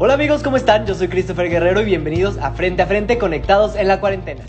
Hola amigos, ¿cómo están? Yo soy Christopher Guerrero y bienvenidos a Frente a Frente Conectados en la Cuarentena.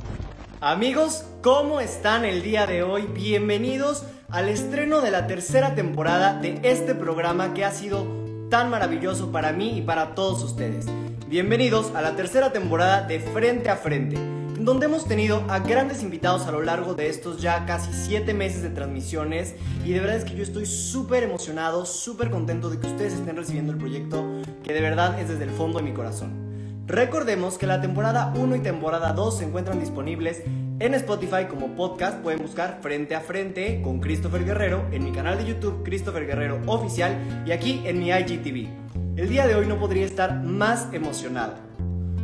Amigos, ¿cómo están el día de hoy? Bienvenidos al estreno de la tercera temporada de este programa que ha sido tan maravilloso para mí y para todos ustedes. Bienvenidos a la tercera temporada de Frente a Frente, donde hemos tenido a grandes invitados a lo largo de estos ya casi 7 meses de transmisiones y de verdad es que yo estoy súper emocionado, súper contento de que ustedes estén recibiendo el proyecto que de verdad es desde el fondo de mi corazón. Recordemos que la temporada 1 y temporada 2 se encuentran disponibles en Spotify como podcast. Pueden buscar Frente a Frente con Christopher Guerrero en mi canal de YouTube Christopher Guerrero Oficial y aquí en mi IGTV. El día de hoy no podría estar más emocionado,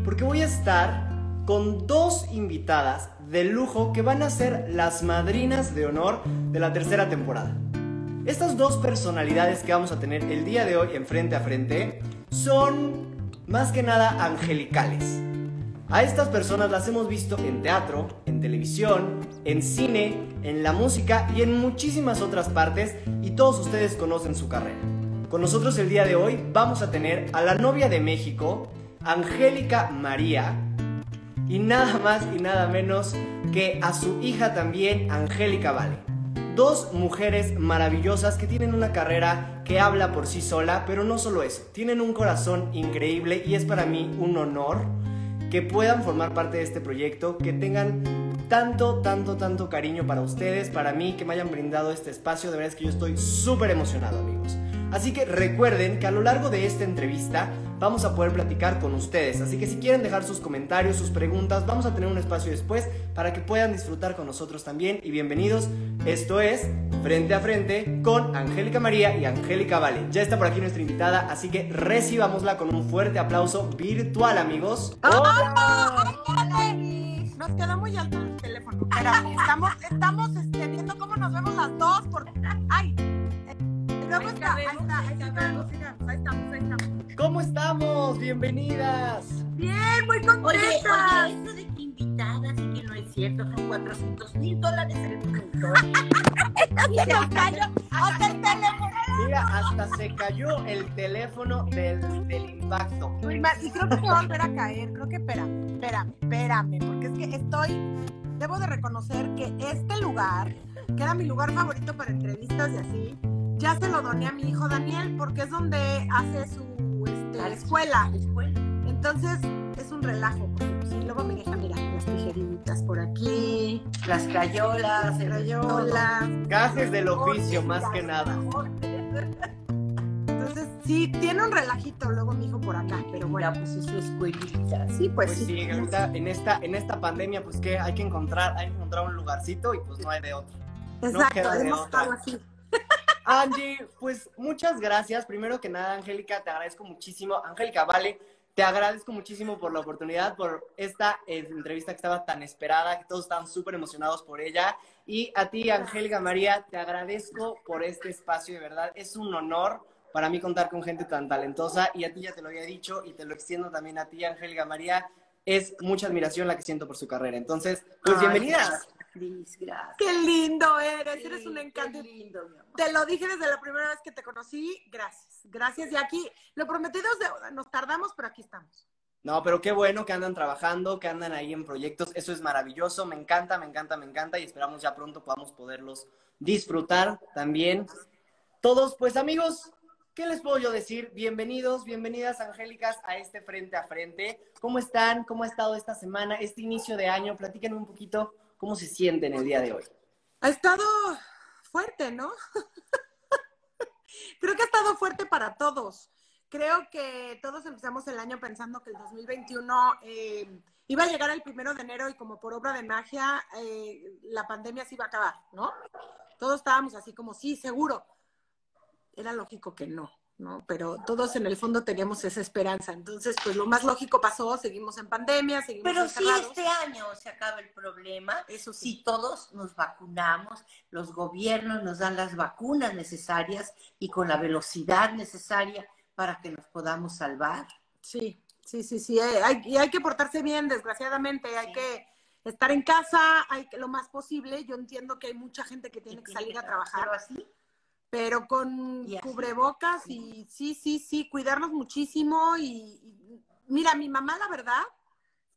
porque voy a estar con dos invitadas de lujo que van a ser las madrinas de honor de la tercera temporada. Estas dos personalidades que vamos a tener el día de hoy en frente a frente son más que nada angelicales. A estas personas las hemos visto en teatro, en televisión, en cine, en la música y en muchísimas otras partes y todos ustedes conocen su carrera. Con nosotros el día de hoy vamos a tener a la novia de México, Angélica María, y nada más y nada menos que a su hija también, Angélica Vale. Dos mujeres maravillosas que tienen una carrera que habla por sí sola, pero no solo eso, tienen un corazón increíble y es para mí un honor que puedan formar parte de este proyecto, que tengan tanto, tanto, tanto cariño para ustedes, para mí, que me hayan brindado este espacio. De verdad es que yo estoy súper emocionado, amigos. Así que recuerden que a lo largo de esta entrevista vamos a poder platicar con ustedes. Así que si quieren dejar sus comentarios, sus preguntas, vamos a tener un espacio después para que puedan disfrutar con nosotros también. Y bienvenidos, esto es Frente a Frente con Angélica María y Angélica Vale. Ya está por aquí nuestra invitada, así que recibámosla con un fuerte aplauso virtual, amigos. ¡Hola! Nos quedó muy alto el teléfono. Estamos, estamos este, viendo cómo nos vemos las dos. Por... ¡Ay! Luego está, ahí está, ahí está, ahí estamos, ahí estamos. ¿Cómo estamos? Bienvenidas. Bien, muy contenta. Oye, oye, eso de que invitadas y que no es cierto, son 400 mil dólares el minuto. Se nos cayó hasta el teléfono. Mira, hasta se cayó el teléfono del, del impacto. Muy mal, Y creo que me va a volver a caer. Creo que espérame, espérame, espérame. Porque es que estoy. Debo de reconocer que este lugar, que era mi lugar favorito para entrevistas y así, ya se lo doné a mi hijo Daniel porque es donde hace su este, escuela. escuela. Entonces es un relajo. Porque, pues, sí, luego mi hija, mira, las tijeritas por aquí, Las crayolas, el crayolas. Gajes del oficio, más que nada. Entonces, sí, tiene un relajito luego mi hijo por acá, pero bueno. pues es su escuelita. Sí, pues, Pues sí. sí, ahorita en esta, en esta pandemia, pues que hay que encontrar, hay que encontrar un lugarcito y pues no hay de otro. Exacto, de hemos estado así. Angie, pues muchas gracias. Primero que nada, Angélica, te agradezco muchísimo. Angélica, vale, te agradezco muchísimo por la oportunidad, por esta eh, entrevista que estaba tan esperada, que todos estaban súper emocionados por ella. Y a ti, Angélica María, te agradezco por este espacio, de verdad. Es un honor para mí contar con gente tan talentosa. Y a ti ya te lo había dicho y te lo extiendo también a ti, Angélica María. Es mucha admiración la que siento por su carrera. Entonces, pues Ay, bienvenidas. Cris, gracias. Qué lindo eres, eres un encanto. Qué lindo, mi amor. Te lo dije desde la primera vez que te conocí. Gracias, gracias. Y aquí, lo prometido es deuda. Nos tardamos, pero aquí estamos. No, pero qué bueno que andan trabajando, que andan ahí en proyectos. Eso es maravilloso. Me encanta, me encanta, me encanta. Y esperamos ya pronto podamos poderlos disfrutar también. Todos, pues amigos, ¿qué les puedo yo decir? Bienvenidos, bienvenidas, Angélicas, a este Frente a Frente. ¿Cómo están? ¿Cómo ha estado esta semana, este inicio de año? Platíquenme un poquito cómo se sienten el día de hoy. Ha estado fuerte, ¿no? Creo que ha estado fuerte para todos. Creo que todos empezamos el año pensando que el 2021 eh, iba a llegar el primero de enero y como por obra de magia eh, la pandemia se iba a acabar, ¿no? Todos estábamos así como, sí, seguro. Era lógico que no, ¿no? Pero todos en el fondo teníamos esa esperanza. Entonces, pues lo más lógico pasó, seguimos en pandemia, seguimos Pero si este año se acaba el problema, Eso sí. si todos nos vacunamos, los gobiernos nos dan las vacunas necesarias y con la velocidad necesaria para que nos podamos salvar. Sí, sí, sí, sí. eh, Hay, y hay que portarse bien, desgraciadamente. Hay Sí. que estar en casa, hay que lo más posible. Yo entiendo que hay mucha gente que tiene que salir a trabajar, Pero así, pero con cubrebocas y sí, sí, sí, cuidarnos muchísimo y, mira, mi mamá la verdad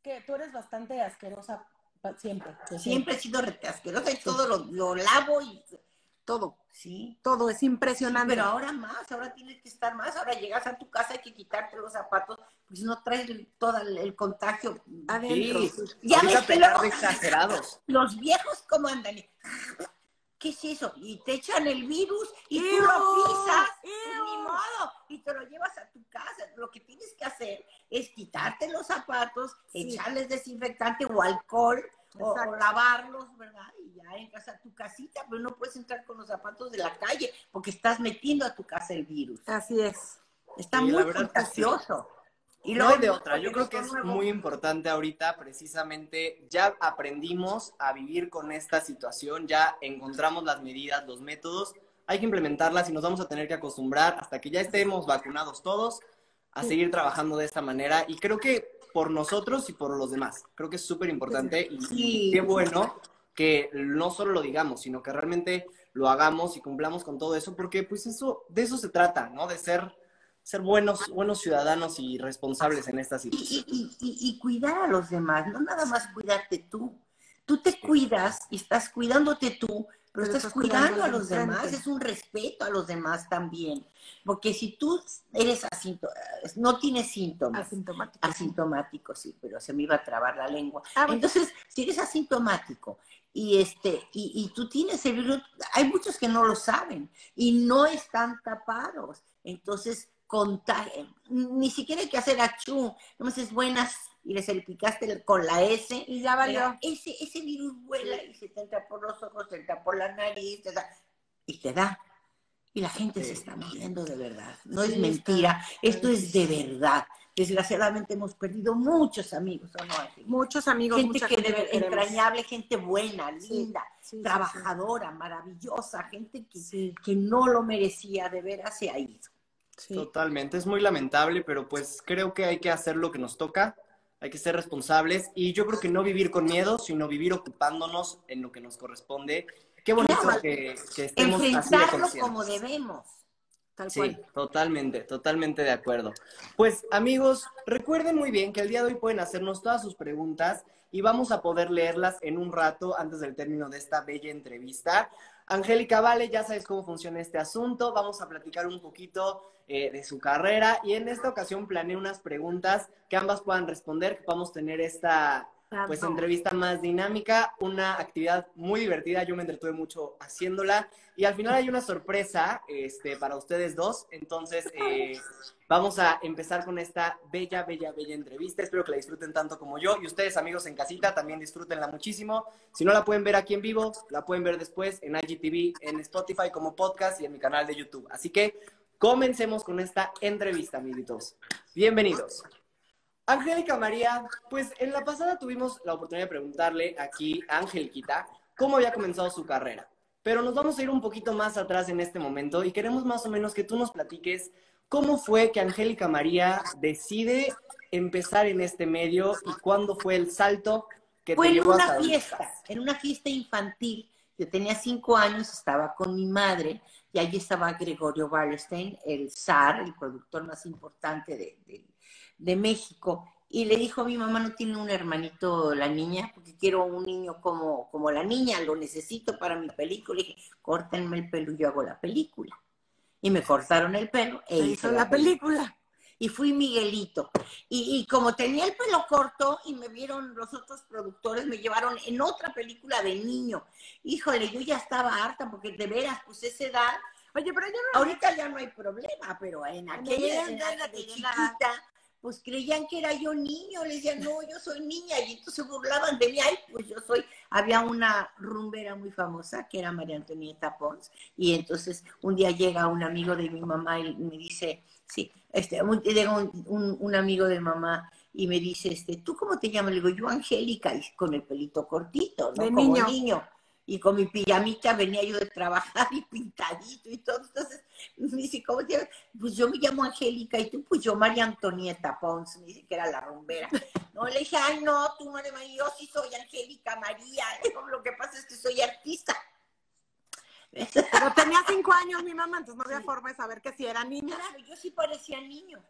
que tú eres bastante asquerosa siempre. Siempre he sido asquerosa y todo lo, lo lavo y todo, ¿sí? Todo es impresionante. pero ahora más, ahora tienes que estar más, ahora llegas a tu casa hay que quitarte los zapatos, pues no traes todo el, contagio adentro. Ya ves que los, exagerados. Los viejos cómo andan. ¿Qué es eso? Y te echan el virus y tú lo pisas, pues ni modo, y te lo llevas a tu casa. Lo que tienes que hacer es quitarte los zapatos, echarles desinfectante o alcohol, o, lavarlos, ¿verdad? Y ya entras a tu casita, pero no puedes entrar con los zapatos de la calle porque estás metiendo a tu casa el virus. Así es. Está muy contagioso. Y no hay de otra. Yo creo que es muy importante ahorita, precisamente, ya aprendimos a vivir con esta situación, ya encontramos las medidas, los métodos, hay que implementarlas y nos vamos a tener que acostumbrar hasta que ya estemos vacunados todos a seguir trabajando de esta manera. Y creo que por nosotros y por los demás. Creo que es súper importante y qué bueno que no solo lo digamos, sino que realmente lo hagamos y cumplamos con todo eso, porque pues eso, de eso se trata, ¿no? De ser, ser buenos, buenos ciudadanos y responsables en esta situación. Y, y, cuidar a los demás, no nada más cuidarte tú. Tú te cuidas y estás cuidándote tú, pero, estás, cuidando, a los demás, es un respeto a los demás también. Porque si tú eres asintomático, no tienes síntomas. Asintomático. Asintomático, sí, pero se me iba a trabar la lengua. Ah, Entonces, si eres asintomático y este y, y, tú tienes el virus, hay muchos que no lo saben y no están tapados. Entonces, contagian. Ni siquiera hay que hacer achú. No es buenas y le salpicaste con la S. Y ya valió. Ese, ese virus vuela y se te entra por los ojos, te entra por la nariz, te da, y te da. Y la gente se está muriendo de verdad. No es mentira, esto es de verdad. Desgraciadamente hemos perdido muchos amigos, ¿o no? Muchos amigos, gente que debe, entrañable, gente buena, linda, trabajadora, maravillosa, gente que, que no lo merecía, de veras se ha ido. Totalmente, es muy lamentable, pero pues creo que hay que hacer lo que nos toca hay que ser responsables y yo creo que no vivir con miedo, sino vivir ocupándonos en lo que nos corresponde. Qué bonito que, que, estemos así de como debemos. sí, totalmente, totalmente de acuerdo. Pues amigos, recuerden muy bien que el día de hoy pueden hacernos todas sus preguntas y vamos a poder leerlas en un rato antes del término de esta bella entrevista. Angélica Vale, ya sabes cómo funciona este asunto. Vamos a platicar un poquito eh, de su carrera y en esta ocasión planeé unas preguntas que ambas puedan responder, que podamos tener esta pues entrevista más dinámica, una actividad muy divertida, yo me entretuve mucho haciéndola y al final hay una sorpresa este, para ustedes dos, entonces eh, vamos a empezar con esta bella, bella, bella entrevista, espero que la disfruten tanto como yo y ustedes amigos en casita también disfrútenla muchísimo, si no la pueden ver aquí en vivo, la pueden ver después en IGTV, en Spotify como podcast y en mi canal de YouTube, así que comencemos con esta entrevista, amiguitos, bienvenidos. Angélica María, pues en la pasada tuvimos la oportunidad de preguntarle aquí a Angeliquita cómo había comenzado su carrera. Pero nos vamos a ir un poquito más atrás en este momento y queremos más o menos que tú nos platiques cómo fue que Angélica María decide empezar en este medio y cuándo fue el salto que fue te llevó en una fiesta, en una fiesta infantil. Yo tenía cinco años, estaba con mi madre y allí estaba Gregorio Wallerstein, el zar, el productor más importante de, de de México y le dijo a mi mamá, no tiene un hermanito la niña, porque quiero un niño como, como la niña, lo necesito para mi película. Y dije, córtenme el pelo y yo hago la película. Y me cortaron el pelo e hizo la película. Y fui Miguelito. Y, y, como tenía el pelo corto y me vieron los otros productores, me llevaron en otra película de niño. Híjole, yo ya estaba harta porque de veras, pues esa edad. Oye, pero yo no... Ahorita ya no hay problema, pero en aquella edad de chiquita pues creían que era yo niño, le decían, no, yo soy niña, y entonces se burlaban de mí, ay, pues yo soy, había una rumbera muy famosa que era María Antonieta Pons, y entonces un día llega un amigo de mi mamá y me dice, sí, este, llega un, un, amigo de mamá y me dice, este, ¿tú cómo te llamas? Le digo, yo Angélica, y con el pelito cortito, ¿no? Como niño y con mi pijamita venía yo de trabajar y pintadito y todo. Entonces me dice, ¿cómo te llamas? Pues yo me llamo Angélica y tú, pues yo María Antonieta Pons, me dice que era la rumbera. No, le dije, ay, no, tú no eres María, yo sí soy Angélica María. Lo que pasa es que soy artista. Pero tenía cinco años mi mamá, entonces no había forma de saber que si era niña. Claro, yo sí parecía niño.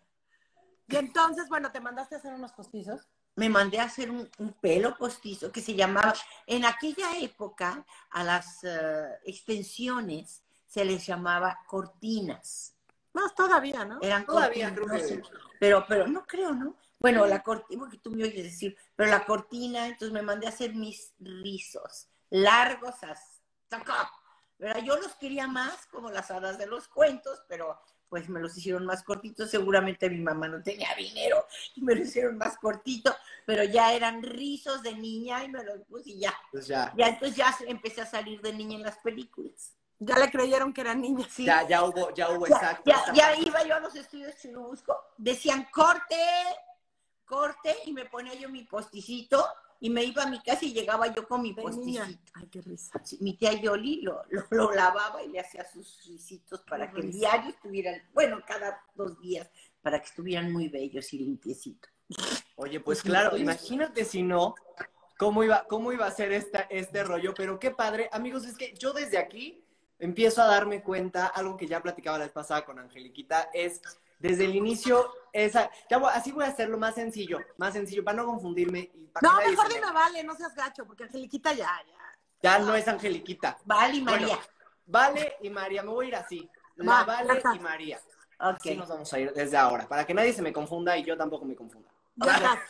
Y entonces, bueno, te mandaste a hacer unos postizos. Me mandé a hacer un, pelo postizo que se llamaba, en aquella época, a las eh, extensiones se les llamaba cortinas. Más todavía, ¿no? Eran todavía, cortinas. Pero, pero no creo, ¿no? Bueno, la cortina, porque tú me oyes decir, pero la cortina, entonces me mandé a hacer mis rizos, largos hasta acá. ¿verdad? Yo los quería más como las hadas de los cuentos, pero pues me los hicieron más cortitos. Seguramente mi mamá no tenía dinero y me los hicieron más cortito, pero ya eran rizos de niña y me los puse y ya. Pues ya. Ya entonces ya empecé a salir de niña en las películas. Ya le creyeron que era niña. Sí. Ya, ya hubo, ya hubo exacto. Ya, ya iba yo a los estudios busco, decían corte, corte, y me ponía yo mi posticito y me iba a mi casa y llegaba yo con mi posticito. Ay, qué risa. mi tía Yoli lo, lo, lavaba y le hacía sus risitos para que el diario estuvieran, bueno, cada dos días, para que estuvieran muy bellos y limpiecitos. Oye, pues claro, imagínate si no, cómo iba, cómo iba a ser esta, este rollo, pero qué padre. Amigos, es que yo desde aquí empiezo a darme cuenta, algo que ya platicaba la vez pasada con Angeliquita, es desde el inicio, esa, ya así voy a hacerlo más sencillo, más sencillo, para no confundirme. Y no, mejor dime vale, no seas gacho, porque Angeliquita ya, ya. Ya no es Angeliquita. Vale y María. vale y María, me voy a ir así. La Vale y María. Así nos vamos a ir desde ahora, para que nadie se me confunda y yo tampoco me confunda.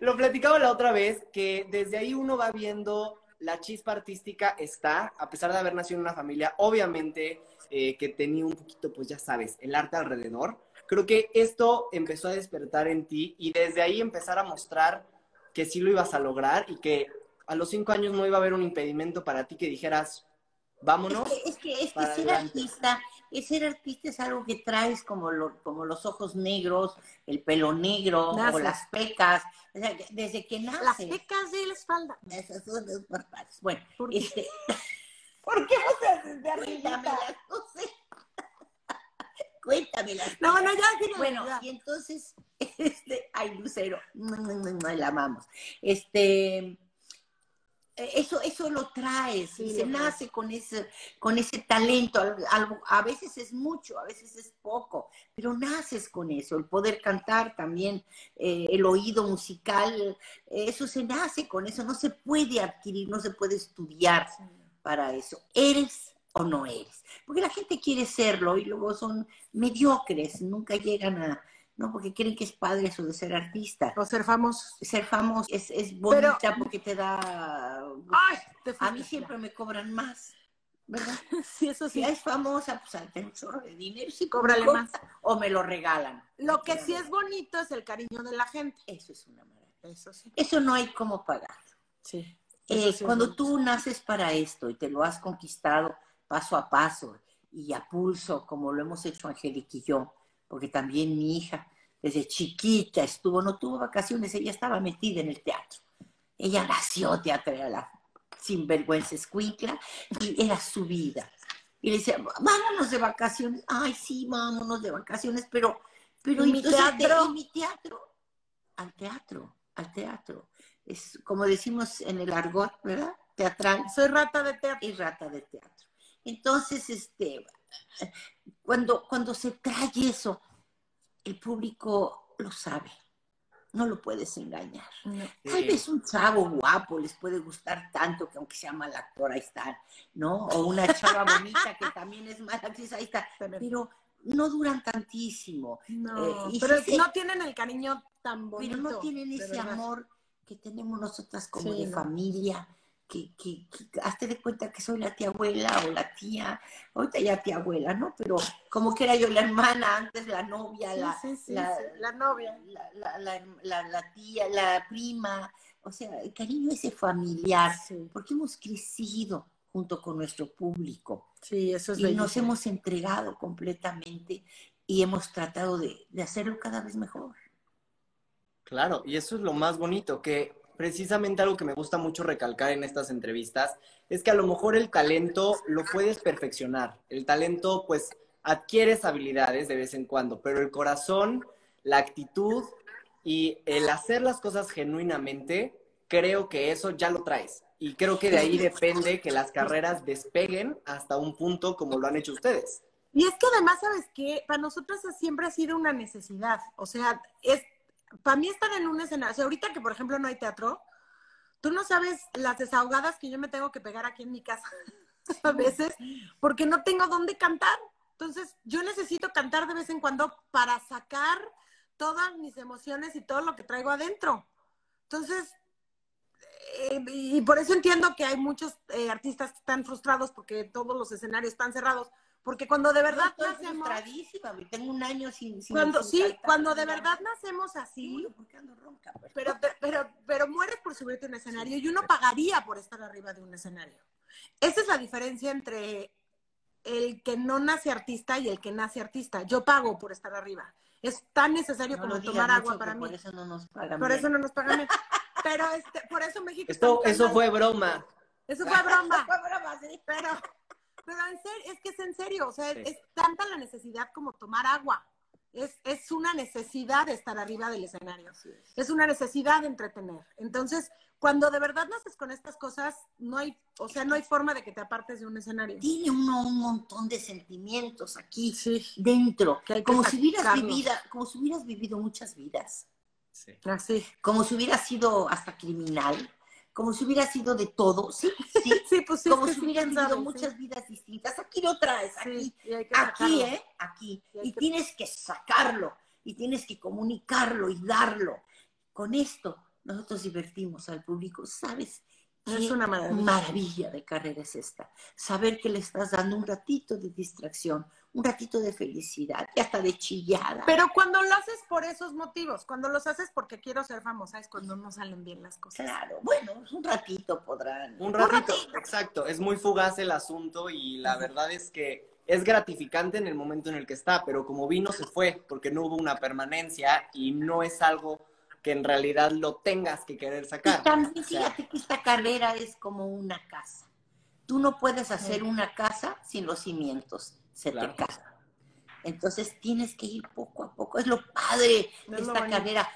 Lo platicaba la otra vez, que desde ahí uno va viendo la chispa artística está, a pesar de haber nacido en una familia, obviamente eh, que tenía un poquito, pues ya sabes, el arte alrededor. Creo que esto empezó a despertar en ti y desde ahí empezar a mostrar que sí lo ibas a lograr y que a los cinco años no iba a haber un impedimento para ti que dijeras, vámonos. Es que, es que, ser artista, es ser artista es algo que traes como, como los ojos negros, el pelo negro o las pecas. O sea, desde que naces. Las pecas de la espalda. Esas son las Bueno, este. ¿Por qué no te haces de Cuéntamelas, no sé. Cuéntamelas. No, no, ya, Bueno, y entonces, este, ay, Lucero, no, no, no, la amamos. Este, eso, eso lo traes, se nace con ese, con ese talento, algo, a veces es mucho, a veces es poco, pero naces con eso, el poder cantar también, eh, el oído musical, eso se nace con eso, no se puede adquirir, no se puede estudiar para eso. ¿Eres o no eres? Porque la gente quiere serlo y luego son mediocres, nunca llegan a, no, porque creen que es padre eso de ser artista. O ser famoso. Ser famoso es, es bonita porque te da... ¡Ay! a mí siempre me cobran más. ¿Verdad? Sí, eso sí. Si es famosa, pues tengo un chorro de dinero, sí, cóbrale más. O me lo regalan. Lo que sí es bonito es el cariño de la gente. Eso es una maravilla. Eso sí. Eso no hay cómo pagar. Sí. Eh, cuando tú naces para esto y te lo has conquistado paso a paso y a pulso, como lo hemos hecho Angélica y yo, porque también mi hija desde chiquita estuvo, no tuvo vacaciones, ella estaba metida en el teatro. Ella nació teatro, era la sinvergüenza escuincla y era su vida. Y le decía, vámonos de vacaciones. Ay, sí, vámonos de vacaciones, pero, pero ¿Y mi teatro? mi teatro? Al teatro, al teatro es como decimos en el argot, ¿verdad? Teatral. Soy rata de teatro. Y rata de teatro. Entonces, este, cuando, cuando se trae eso, el público lo sabe. No lo puedes engañar. Tal vez un chavo guapo les puede gustar tanto que aunque sea mal actor, ahí está, ¿no? O una chava bonita que también es mala actriz, ahí está. Pero no duran tantísimo. No, eh, pero no tienen el cariño tan bonito. Pero no tienen ese amor que tenemos nosotras como de familia, que, que, hazte de cuenta que soy la tía abuela o la tía, ahorita ya tía abuela, ¿no? Pero como que era yo la hermana, antes la novia, la, la, novia, la, tía, la prima, o sea, el cariño ese familiar, porque hemos crecido junto con nuestro público. Sí, eso es Y nos hemos entregado completamente y hemos tratado de, de hacerlo cada vez mejor. Claro, y eso es lo más bonito, que precisamente algo que me gusta mucho recalcar en estas entrevistas es que a lo mejor el talento lo puedes perfeccionar. El talento, pues, adquieres habilidades de vez en cuando, pero el corazón, la actitud y el hacer las cosas genuinamente, creo que eso ya lo traes. Y creo que de ahí depende que las carreras despeguen hasta un punto como lo han hecho ustedes. Y es que además, ¿sabes qué? Para nosotros siempre ha sido una necesidad. O sea, es, para mí estar en un escenario, o sea, ahorita que por ejemplo no hay teatro, tú no sabes las desahogadas que yo me tengo que pegar aquí en mi casa a veces, porque no tengo dónde cantar. Entonces, yo necesito cantar de vez en cuando para sacar todas mis emociones y todo lo que traigo adentro. Entonces, eh, y por eso entiendo que hay muchos eh, artistas que están frustrados porque todos los escenarios están cerrados. Porque cuando de verdad no, nacemos. tengo un año sin. cuando, sí, cuando de verdad nacemos así. ronca, pues. pero, pero, pero mueres por subirte a un escenario y uno pagaría por estar arriba de un escenario. Esa es la diferencia entre el que no nace artista y el que nace artista. Yo pago por estar arriba. Es tan necesario como tomar agua para mí. Por eso no nos pagan. Por eso no nos pagan. Pero este, por eso México. Esto, eso fue broma. Eso fue broma. fue broma, sí. Pero, pero en serio, es que es en serio. O sea, es tanta la necesidad como tomar agua. Es, es una necesidad de estar arriba del escenario. Es. es una necesidad de entretener. Entonces, cuando de verdad naces con estas cosas, no hay, o sea, no hay forma de que te apartes de un escenario. Tiene uno un montón de sentimientos aquí dentro, como si hubieras vivido, como si hubieras vivido muchas vidas. Sí. Así. Como si hubiera sido hasta criminal, como si hubiera sido de todo, sí, sí, sí pues sí, como si hubieras vivido muchas vidas distintas. Aquí lo traes, aquí, aquí, ¿eh? Aquí. Y, tienes que sacarlo, y tienes que comunicarlo y darlo. Con esto nosotros divertimos al público, ¿sabes? Es una maravilla. maravilla de carrera es esta. Saber que le estás dando un ratito de distracción, un ratito de felicidad y hasta de chillada. Pero cuando lo haces por esos motivos, cuando los haces porque quiero ser famosa, es cuando no salen bien las cosas. Claro, bueno, un ratito podrán. Un ratito, exacto. Es muy fugaz el asunto y la verdad es que es gratificante en el momento en el que está, pero como vino se fue porque no hubo una permanencia y no es algo que en realidad lo tengas que querer sacar. Y también fíjate que esta carrera es como una casa. Tú no puedes hacer una casa sin los cimientos se te cae. Entonces tienes que ir poco a poco. Es lo padre de esta carrera.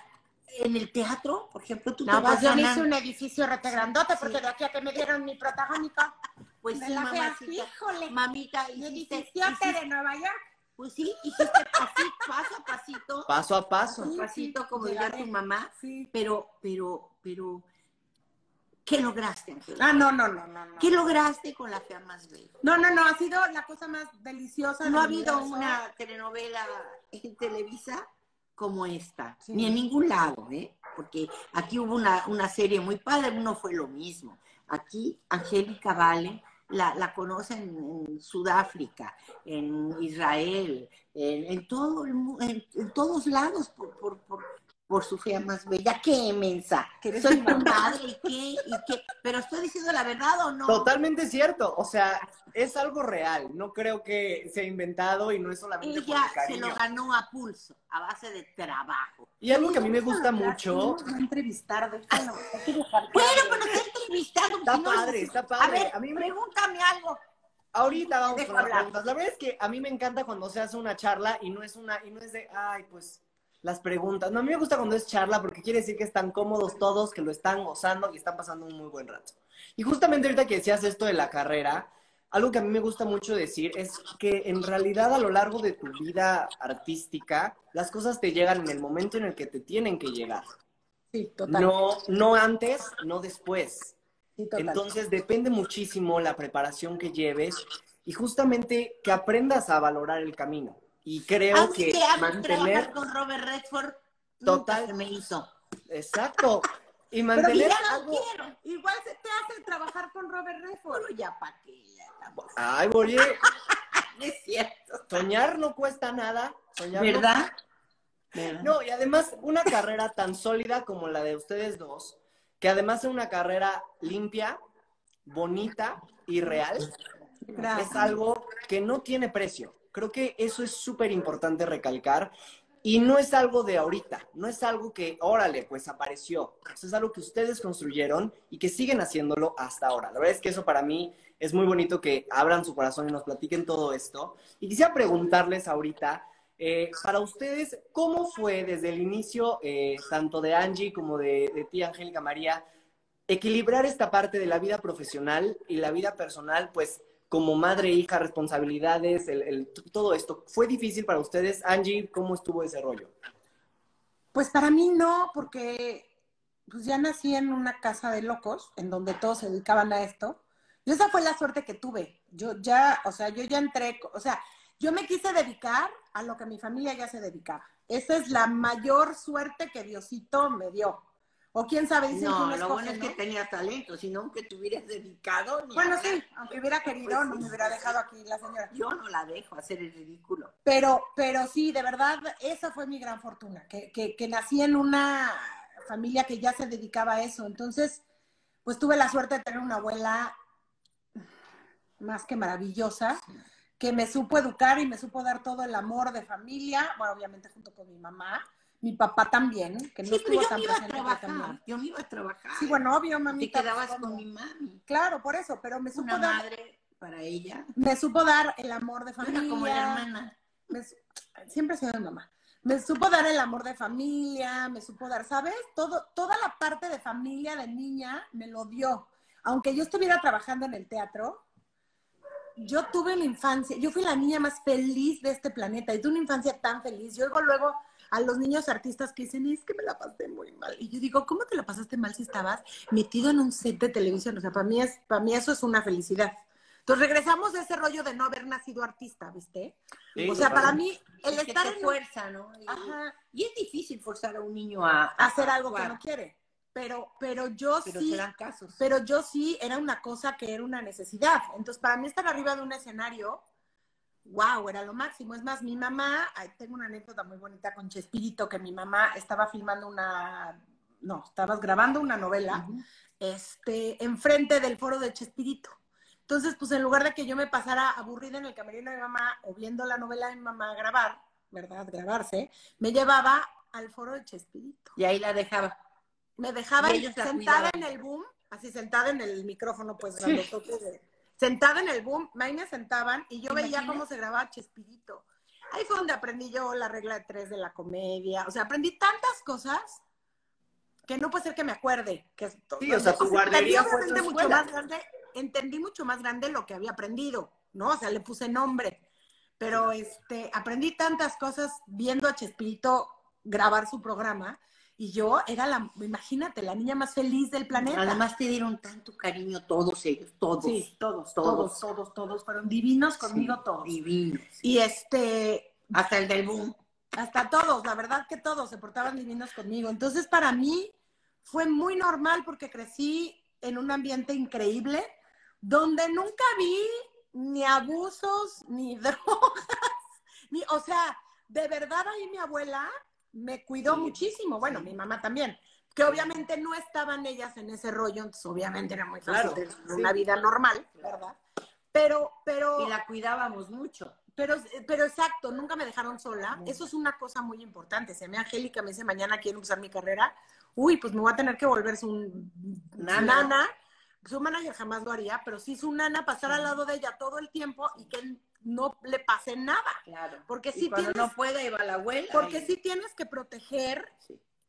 En el teatro, por ejemplo, tú no, te vas pues yo hice un edificio rete grandote porque de aquí a que me dieron mi protagónica, pues sí, mamacita, híjole, mamita, hiciste, hiciste, de Nueva York. Pues sí, hiciste pasito, paso a pasito. Paso a paso. Paso a pasito, como diría tu mamá. Sí. Pero, pero, pero, ¿Qué lograste, Ah, no, no, no, no, ¿Qué lograste con La Fea Más Bella? No, no, no, ha sido la cosa más deliciosa. No ha habido una telenovela en Televisa como esta, ni en ningún lado, ¿eh? Porque aquí hubo una, una serie muy padre, no fue lo mismo. Aquí, Angélica Vale la, la conocen en Sudáfrica, en Israel, en, todo en, en, todos lados por, por, por, por su fea más bella. ¡Qué mensa! Soy tu madre y qué, y qué. Pero estoy diciendo la verdad o no. Totalmente cierto. O sea, es algo real. No creo que sea inventado y no es solamente Ella por cariño. se lo ganó a pulso, a base de trabajo. Y algo que a mí me gusta mucho. Entrevistar, bueno, bueno, entrevistar. Está padre, está padre. A ver, a mí me... pregúntame algo. Ahorita vamos con las preguntas. La verdad es que a mí me encanta cuando se hace una charla y no es una, y no es de, ay, pues las preguntas. No, a mí me gusta cuando es charla porque quiere decir que están cómodos todos, que lo están gozando y están pasando un muy buen rato. Y justamente ahorita que decías esto de la carrera, algo que a mí me gusta mucho decir es que en realidad a lo largo de tu vida artística, las cosas te llegan en el momento en el que te tienen que llegar. Sí, total. No, no antes, no después. Sí, Entonces depende muchísimo la preparación que lleves y justamente que aprendas a valorar el camino. Y creo que, mantener con Robert Redford total me hizo. Exacto. Y mantener algo... Igual se te hace trabajar con Robert Redford. Pero ya para qué. Ay, oye. es cierto. Soñar no cuesta nada. Soñar ¿Verdad? No, y además una carrera tan sólida como la de ustedes dos, que además es una carrera limpia, bonita y real, es algo que no tiene precio. Creo que eso es súper importante recalcar. Y no es algo de ahorita, no es algo que, órale, pues apareció. es algo que ustedes construyeron y que siguen haciéndolo hasta ahora. La verdad es que eso para mí es muy bonito que abran su corazón y nos platiquen todo esto. Y quisiera preguntarles ahorita, eh, para ustedes, ¿cómo fue desde el inicio, eh, tanto de Angie como de, de ti, Angélica María, equilibrar esta parte de la vida profesional y la vida personal, pues como madre, hija, responsabilidades, todo esto, ¿fue difícil para ustedes? Angie, ¿cómo estuvo ese rollo? Pues para mí no, porque pues ya nací en una casa de locos, en donde todos se dedicaban a esto. Y esa fue la suerte que tuve. Yo ya, o sea, yo ya entré, o sea, yo me quise dedicar a lo que mi familia ya se dedicaba. Esa es la mayor suerte que Diosito me dio. O quién sabe, dicen no, lo bueno es que tenía talento, si no que te hubieras dedicado. bueno, sí, aunque hubiera querido, pues no me hubiera dejado aquí la señora. Yo no la dejo hacer el ridículo. Pero, pero sí, de verdad, esa fue mi gran fortuna, que, que, que nací en una familia que ya se dedicaba a eso. Entonces, pues tuve la suerte de tener una abuela más que maravillosa, que me supo educar y me supo dar todo el amor de familia, bueno, obviamente junto con mi mamá, mi papá también, que no sí, estuvo yo tan me iba a trabajar, Yo me iba a trabajar. Sí, bueno, obvio, mami. Te quedabas con mi mami. Claro, por eso, pero me supo Una dar... madre para ella. Me supo dar el amor de familia. como la hermana. siempre he sido mi mamá. Me supo dar el amor de familia, me supo dar, ¿sabes? Todo, toda la parte de familia de niña me lo dio. Aunque yo estuviera trabajando en el teatro, yo tuve mi infancia, yo fui la niña más feliz de este planeta y tuve una infancia tan feliz. Yo oigo luego a los niños artistas que dicen, es que me la pasé muy mal. Y yo digo, ¿cómo te la pasaste mal si estabas metido en un set de televisión? O sea, para mí, es, para mí eso es una felicidad. Entonces regresamos a ese rollo de no haber nacido artista, ¿viste? o sea, para mí el estar en fuerza, ¿no? Y, Ajá. y es difícil forzar a un niño a, hacer algo que no quiere. Pero, pero yo pero sí. casos. Pero yo sí era una cosa que era una necesidad. Entonces, para mí estar arriba de un escenario wow, era lo máximo. Es más, mi mamá, tengo una anécdota muy bonita con Chespirito, que mi mamá estaba filmando una, no, estabas grabando una novela, este, enfrente del foro de Chespirito. Entonces, pues en lugar de que yo me pasara aburrida en el camerino de mi mamá o viendo la novela de mi mamá grabar, ¿verdad? Grabarse, me llevaba al foro de Chespirito. Y ahí la dejaba. Me dejaba sentada en el boom, así sentada en el micrófono, pues, sí. de sentada en el boom, ahí me sentaban y yo veía cómo se grababa Chespirito. Ahí fue donde aprendí yo la regla de tres de la comedia. O sea, aprendí tantas cosas que no puede ser que me acuerde. Que, sí, o sea, tu guardería fue mucho más grande, Entendí mucho más grande lo que había aprendido, ¿no? O sea, le puse nombre. Pero este, aprendí tantas cosas viendo a Chespirito grabar su programa y yo era la, imagínate, la niña más feliz del planeta. Además te dieron tanto cariño todos ellos, todos. Sí, todos, todos, todos, todos, fueron divinos conmigo todos. Divinos. Y este... Hasta el del boom. Hasta todos, la verdad que todos se portaban divinos conmigo. Entonces para mí fue muy normal porque crecí en un ambiente increíble donde nunca vi ni abusos, ni drogas, ni, o sea, de verdad ahí mi abuela me cuidó muchísimo. Bueno, mi mamá también. Que obviamente no estaban ellas en ese rollo, entonces obviamente era muy fácil claro, una vida normal, ¿verdad? Pero, pero. Y la cuidábamos mucho. Pero, pero exacto, nunca me dejaron sola. Eso es una cosa muy importante. Se me Angélica me dice mañana quiero usar mi carrera. Uy, pues me voy a tener que volver su nana. nana. Su manager jamás lo haría, pero sí su nana pasar al lado de ella todo el tiempo y que no le pase nada. Claro. Porque si tienes, no pueda ir a la abuela. Porque sí tienes que proteger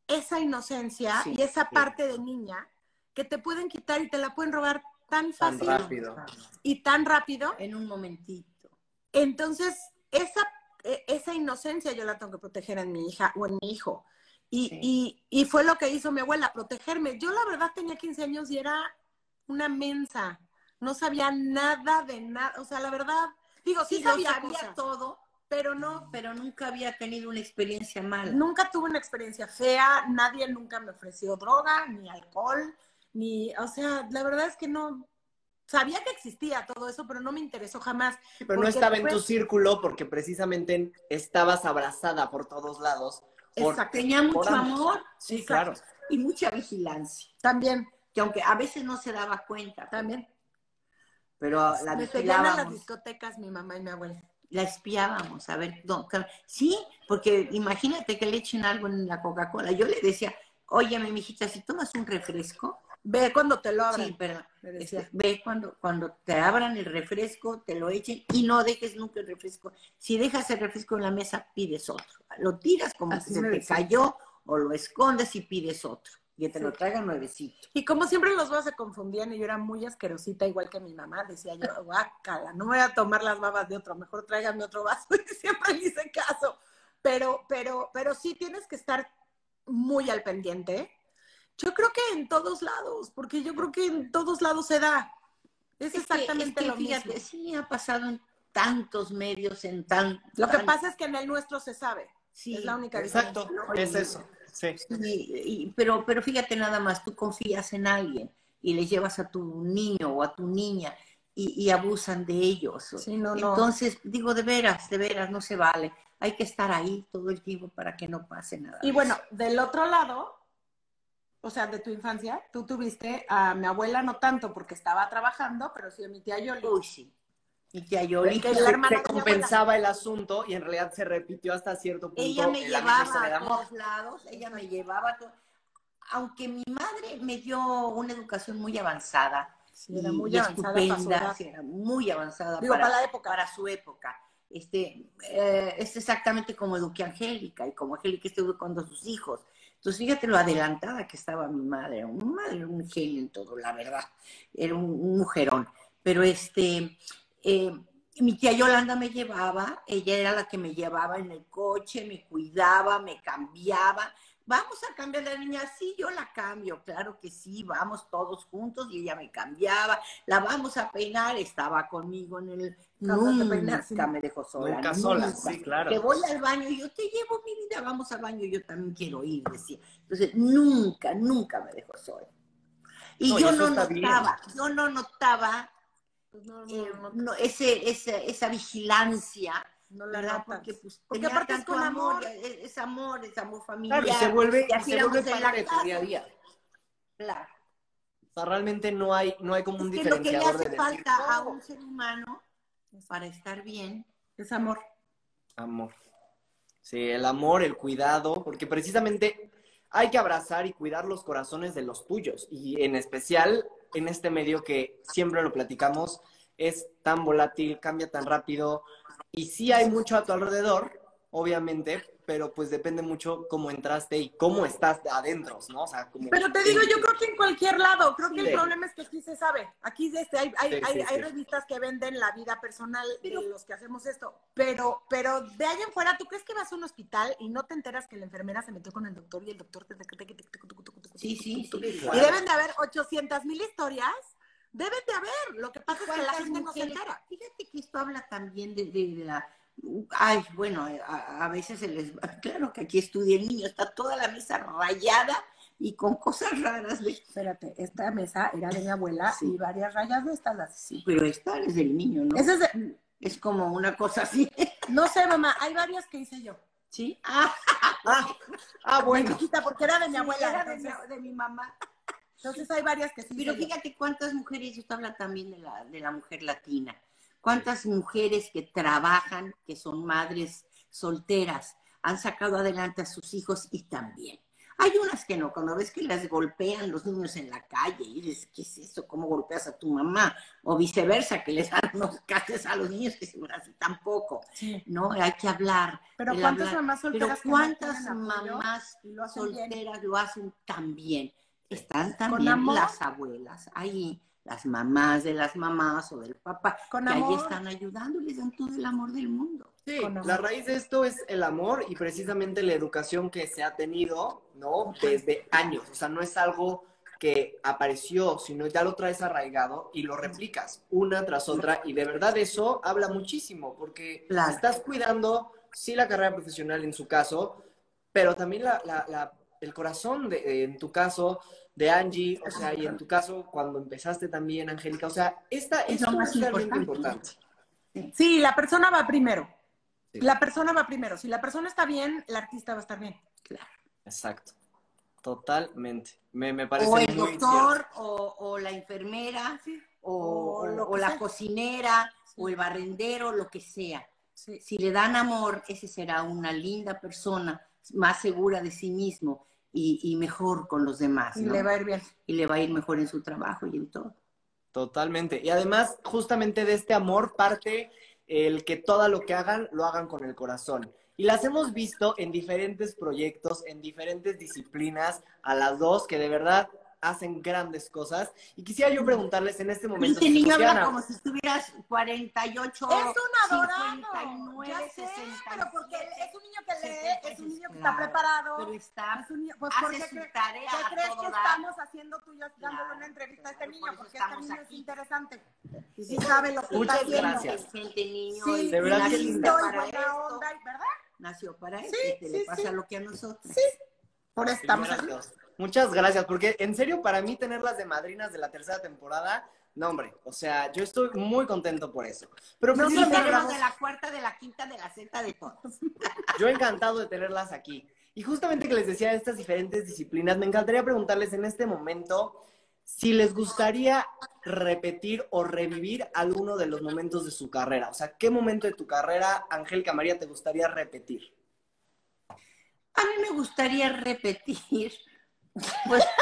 esa inocencia y esa parte de niña que te pueden quitar y te la pueden robar tan fácil tan rápido. y tan rápido. En un momentito. Entonces, esa, e, esa inocencia yo la tengo que proteger en mi hija o en mi hijo. Y, y, y fue lo que hizo mi abuela, protegerme. Yo la verdad tenía 15 años y era una mensa. No sabía nada de nada. O sea, la verdad, Digo, sí, sabía, todo, pero no. Pero nunca había tenido una experiencia mala. Nunca tuve una experiencia fea, nadie nunca me ofreció droga, ni alcohol, ni, o sea, la verdad es que no, sabía que existía todo eso, pero no me interesó jamás. pero no estaba en tu círculo porque precisamente estabas abrazada por todos lados. Exacto. Tenía mucho amor. Sí, claro. Y mucha vigilancia. También. Que aunque a veces no se daba cuenta. También. Pero la Me a las discotecas mi mamá y mi abuela. La espiábamos, a ver, sí, porque imagínate que le echen algo en la Coca-Cola. Yo le decía, oye, mi mijita, si tomas un refresco, Ve cuando te lo abran. Sí, perdón. Este, ve cuando, cuando te abran el refresco, te lo echen y no dejes nunca el refresco. Si dejas el refresco en la mesa, pides otro. Lo tiras como si se te cayó o lo escondes y pides otro. Que te lo traigan nuevecito. Y como siempre los babas se confundían y yo era muy asquerosita, igual que mi mamá, decía yo, guácala, no voy a tomar las babas de otro, mejor tráiganme otro vaso y siempre le hice caso. Pero, pero, pero sí tienes que estar muy al pendiente. Yo creo que en todos lados, porque yo creo que en todos lados se da. Es, exactamente lo mismo. Sí, ha pasado en tantos medios, en tan... Lo que pasa es que en el nuestro se sabe. Sí, es la única Exacto, es eso. Sí. pero, pero fíjate nada más, tú confías en alguien y le llevas a tu niño o a tu niña y, abusan de ellos. Entonces, digo, de veras, de veras, no se vale. Hay que estar ahí todo el tiempo para que no pase nada. Y bueno, del otro lado, o sea, de tu infancia, tú tuviste a mi abuela, no tanto porque estaba trabajando, pero sí a mi tía Yoli. Uy, sí. Mi tía Yoli. Que la hermana se compensaba el asunto y en realidad se repitió hasta cierto punto. Ella me llevaba a todos lados, ella me llevaba a Aunque mi madre me dio una educación muy avanzada, sí, era muy avanzada para su era muy avanzada para, la época. para su época. Este, eh, es exactamente como eduqué a Angélica y como Angélica está educando a sus hijos. Entonces, fíjate lo adelantada que estaba mi madre. Mi madre era un genio en todo, la verdad. Era un mujerón. Pero este, eh, mi tía Yolanda me llevaba, ella era la que me llevaba en el coche, me cuidaba, me cambiaba. Vamos a cambiar la niña, sí, yo la cambio, claro que sí, vamos todos juntos y ella me cambiaba, la vamos a peinar, estaba conmigo en el... Nunca me dejó sola. Nunca, sola, sí, claro. Que voy al baño, yo te llevo mi vida, vamos al baño, yo también quiero ir, decía. Entonces, nunca, nunca me dejó sola. Y yo no notaba, yo no notaba pues eh, ese, esa, vigilancia, no la ¿verdad? Porque, pues, Porque aparte es con amor, es, amor, es amor familiar. Claro, y se vuelve, y se vuelve parte de tu día a día. Claro. O sea, realmente no hay, no hay como un es que Lo que le hace falta a un ser humano para estar bien es amor. Amor. Sí, el amor, el cuidado, porque precisamente hay que abrazar y cuidar los corazones de los tuyos. Y en especial en este medio que siempre lo platicamos, es tan volátil, cambia tan rápido y sí hay mucho a tu alrededor, obviamente, pero pues depende mucho cómo entraste y cómo estás adentro, ¿no? O sea, como... Pero te digo, yo creo que en cualquier lado, creo que el problema es que aquí se sabe, aquí este, hay, hay, hay, revistas que venden la vida personal de los que hacemos esto, pero, pero de ahí en fuera, ¿tú crees que vas a un hospital y no te enteras que la enfermera se metió con el doctor y el doctor te... Sí, sí, Y deben de haber 800 mil historias deben de haber. Lo que pasa es que la gente no se entera. Fíjate que esto habla también de, de, la Ay, bueno, eh, a, veces se les va, claro que aquí estudia el niño, está toda la mesa rayada y con cosas raras. De... Espérate, esta mesa era de mi abuela y varias rayas de estas las... Sí, pero esta es del niño, ¿no? es, es como una cosa así. No sé, mamá, hay varias que hice yo. ¿Sí? Ah, ah, ah bueno. porque era de mi abuela. Era de, mi, mamá. Entonces hay varias que sí. Pero fíjate cuántas mujeres, esto habla también de la, de la mujer latina cuántas mujeres que trabajan, que son madres solteras, han sacado adelante a sus hijos y también. Hay unas que no, cuando ves que las golpean los niños en la calle y dices, ¿qué es eso? ¿Cómo golpeas a tu mamá? O viceversa, que les dan unos caches a los niños, que seguro así tampoco. No, hay que hablar. Pero ¿cuántas mamás solteras? Pero ¿cuántas mamás solteras lo hacen tan bien? Están también las abuelas ahí las mamás de las mamás o del papá, Con que ahí están ayudando, les dan todo el amor del mundo. Sí, la raíz de esto es el amor y precisamente la educación que se ha tenido, ¿no? Desde años. O sea, no es algo que apareció, sino ya lo traes arraigado y lo replicas una tras otra. Y de verdad eso habla muchísimo, porque estás cuidando, sí, la carrera profesional en su caso, pero también el corazón de, en tu caso, de Angie, o sea, y en tu caso, cuando empezaste también, Angélica, o sea, esta es lo más importante. Sí, la persona va primero. La persona va primero. Si la persona está bien, el artista va a estar bien. Claro. Exacto. Totalmente. Me, me parece o el doctor, o, la enfermera, o, la cocinera, o el barrendero, lo que sea. Si le dan amor, ese será una linda persona, más segura de sí mismo y, mejor con los demás. Y le va a ir bien. Y le va a ir mejor en su trabajo y en todo. Totalmente. Y además, justamente de este amor parte el que todo lo que hagan lo hagan con el corazón. Y las hemos visto en diferentes proyectos, en diferentes disciplinas, a las dos, que de verdad hacen grandes cosas. Y quisiera yo preguntarles en este momento. Este niño habla como si estuvieras 48. Es un adorado. ya sé, pero porque es un niño que lee, es un niño que está preparado. Pero está, es un niño, pues hace porque su ¿qué tarea a crees que dar. estamos haciendo tú y yo dándole Claro, una entrevista a este por niño? eso Porque este niño es aquí. interesante. Y sí sabe lo que Muchas está haciendo. gracias. Inteligente niño. Sí, de verdad que nació linda. para buena esto. onda, ¿verdad? Nació para Sí, esto. y te sí, le pasa sí. lo que a nosotros. Sí. Por eso estamos aquí. Muchas gracias, porque en serio para mí tenerlas de madrinas de la tercera temporada, no hombre, o sea, yo estoy muy contento por eso. Pero No tenemos hablamos- de la cuarta, de la quinta, de la sexta, de todos. yo encantado de tenerlas aquí. Y justamente que les decía de estas diferentes disciplinas, me encantaría preguntarles en este momento si les gustaría repetir o revivir alguno de los momentos de su carrera. O sea, ¿qué momento de tu carrera, Angélica María, te gustaría repetir? A mí me gustaría repetir, pues,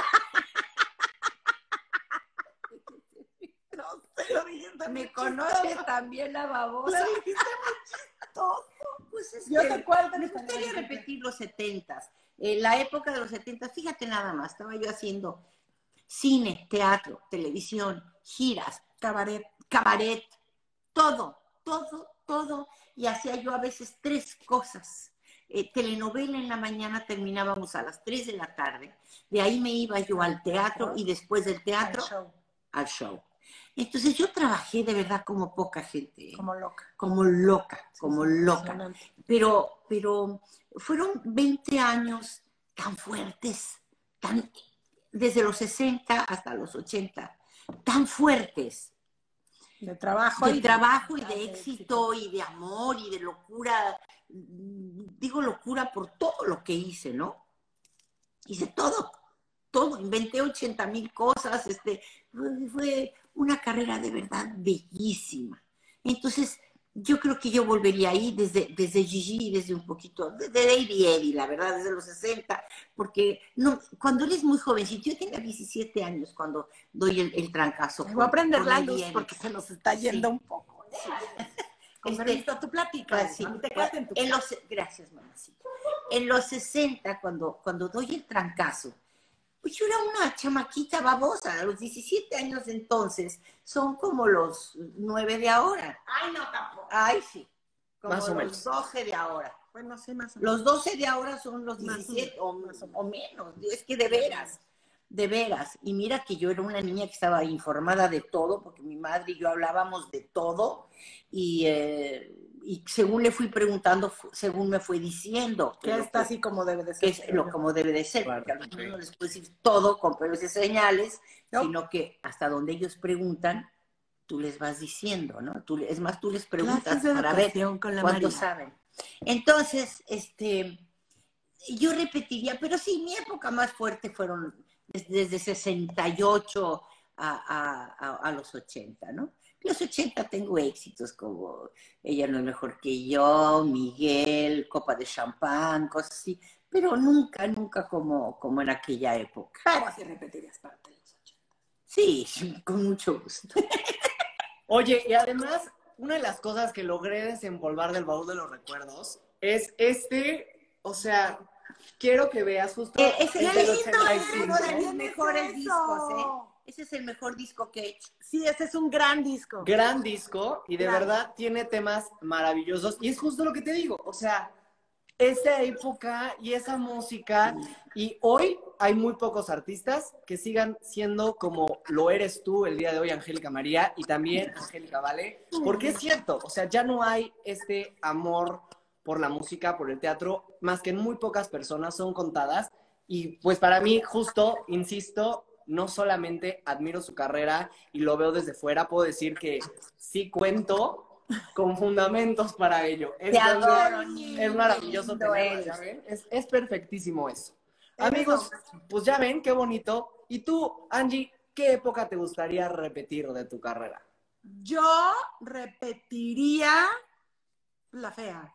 No sé, lo dijiste me conoce también la babosa. Lo dijiste muy chistoso. Pues es Yo que te cuento. me gustaría repetir los setentas. Eh, la época de los setentas, fíjate nada más, estaba yo haciendo cine, teatro, televisión, giras, Cabaret. cabaret, todo, todo, todo. Y hacía yo a veces tres cosas. Eh, telenovela en la mañana terminábamos a las 3 de la tarde. De ahí me iba yo al teatro y después del teatro Al show, al show. Entonces yo trabajé de verdad como poca gente, ¿eh? Como loca. como loca, como loca. Pero, pero fueron 20 años tan fuertes, tan, desde los 60 hasta los 80, tan fuertes, De trabajo. de y trabajo y ah, de éxito y de amor y de locura. Digo locura por todo lo que hice, ¿no? Hice todo, todo, inventé 80 mil cosas, este, fue una carrera de verdad bellísima. Entonces, yo creo que yo volvería ahí desde, desde Gigi, desde un poquito, desde Lady Eddie, la verdad, desde los 60, porque no, cuando eres muy jovencito, yo tenía 17 años cuando doy el, el trancazo. Voy a prender la luz Eddie. porque se nos está yendo Sí. un poco. Con Este, permiso, tu plática. Pues mí te quedas en tu En los, gracias, mamacita. En los 60, cuando, cuando doy el trancazo, pues yo era una chamaquita babosa. A los 17 años entonces son como los 9 de ahora. Ay, no, tampoco. Ay, sí. Como Más o los menos. 12 de ahora. Bueno, sí, más o menos. Los 12 de ahora son los Más o 17 o, menos, más o o menos. Es que de veras, de veras. Y mira que yo era una niña que estaba informada de todo, porque mi madre y yo hablábamos de todo. Y, eh, y según le fui preguntando, según me fue diciendo. Que está así como debe de que ser. es lo como debe de ser, Claro, porque a los niños no les puedes decir todo con pelos y señales, No. sino que hasta donde ellos preguntan, tú les vas diciendo, ¿no? Tú, es más, tú les preguntas para ver cuánto María. saben. Entonces, este, yo repetiría, pero sí, mi época más fuerte fueron des- desde 68 a, a- a- a los 80, ¿no? Los 80 tengo éxitos como Ella no es mejor que yo, Miguel, Copa de Champán, cosas así, pero nunca, nunca como, como en aquella época. Pero así repetirías parte de los 80. Sí, con mucho gusto. Oye, y además, una de las cosas que logré desempolvar del baúl de los recuerdos es este, o sea, quiero que veas justo Eh, el es 85. uno de mis ¿Quién es mejores discos, ¿eh? Ese es el mejor disco que he hecho. Sí, ese es un gran disco. Gran disco y de verdad tiene temas maravillosos y es justo lo que te digo, o sea, esa época y esa música y hoy hay muy pocos artistas que sigan siendo como lo eres tú el día de hoy, Angélica María, y también Angélica Vale, porque es cierto, o sea, ya no hay este amor por la música, por el teatro, más que en muy pocas personas, son contadas, y pues para mí, justo, insisto, no solamente admiro su carrera y lo veo desde fuera, puedo decir que sí cuento con fundamentos para ello. Adoro, es niño, maravilloso tenerlo. ¿ya ven? Es, es perfectísimo eso. Amigos, pues ya ven, qué bonito. Y tú, Angie, ¿qué época te gustaría repetir de tu carrera? Yo repetiría la fea.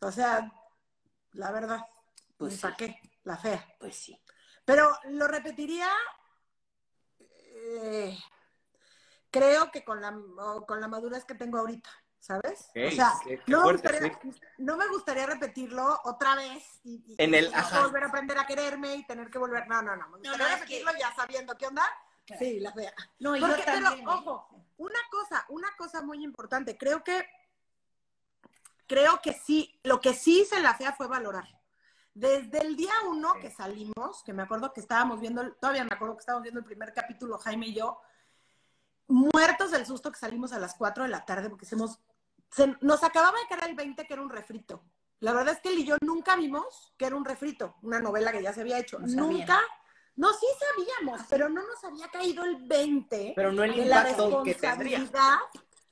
O sea, la verdad. Pues ¿para sí. qué? La fea. Pues sí. Pero lo repetiría eh, creo que con la, con la madurez que tengo ahorita, ¿sabes? o sea, no, me gustaría, no, me gustaría, repetirlo otra vez y, en el, volver a aprender a quererme y tener que volver. No, no, no. Me gustaría repetirlo ya sabiendo qué onda. Sí, la fea. No, yo también, pero, ¿eh? ojo, una cosa, una cosa muy importante. Creo que, creo que sí, lo que sí hice en la fea fue valorar. Desde el día uno que salimos, que me acuerdo que estábamos viendo, todavía me acuerdo que estábamos viendo el primer capítulo, Jaime y yo, muertos del susto que salimos a las 4 de la tarde porque hicimos, nos acababa de caer el 20 que era un refrito. La verdad es que él y yo nunca vimos que era un refrito, una novela que ya se había hecho. nunca. No, sí sabíamos, pero no nos había caído el 20 pero no el de la responsabilidad.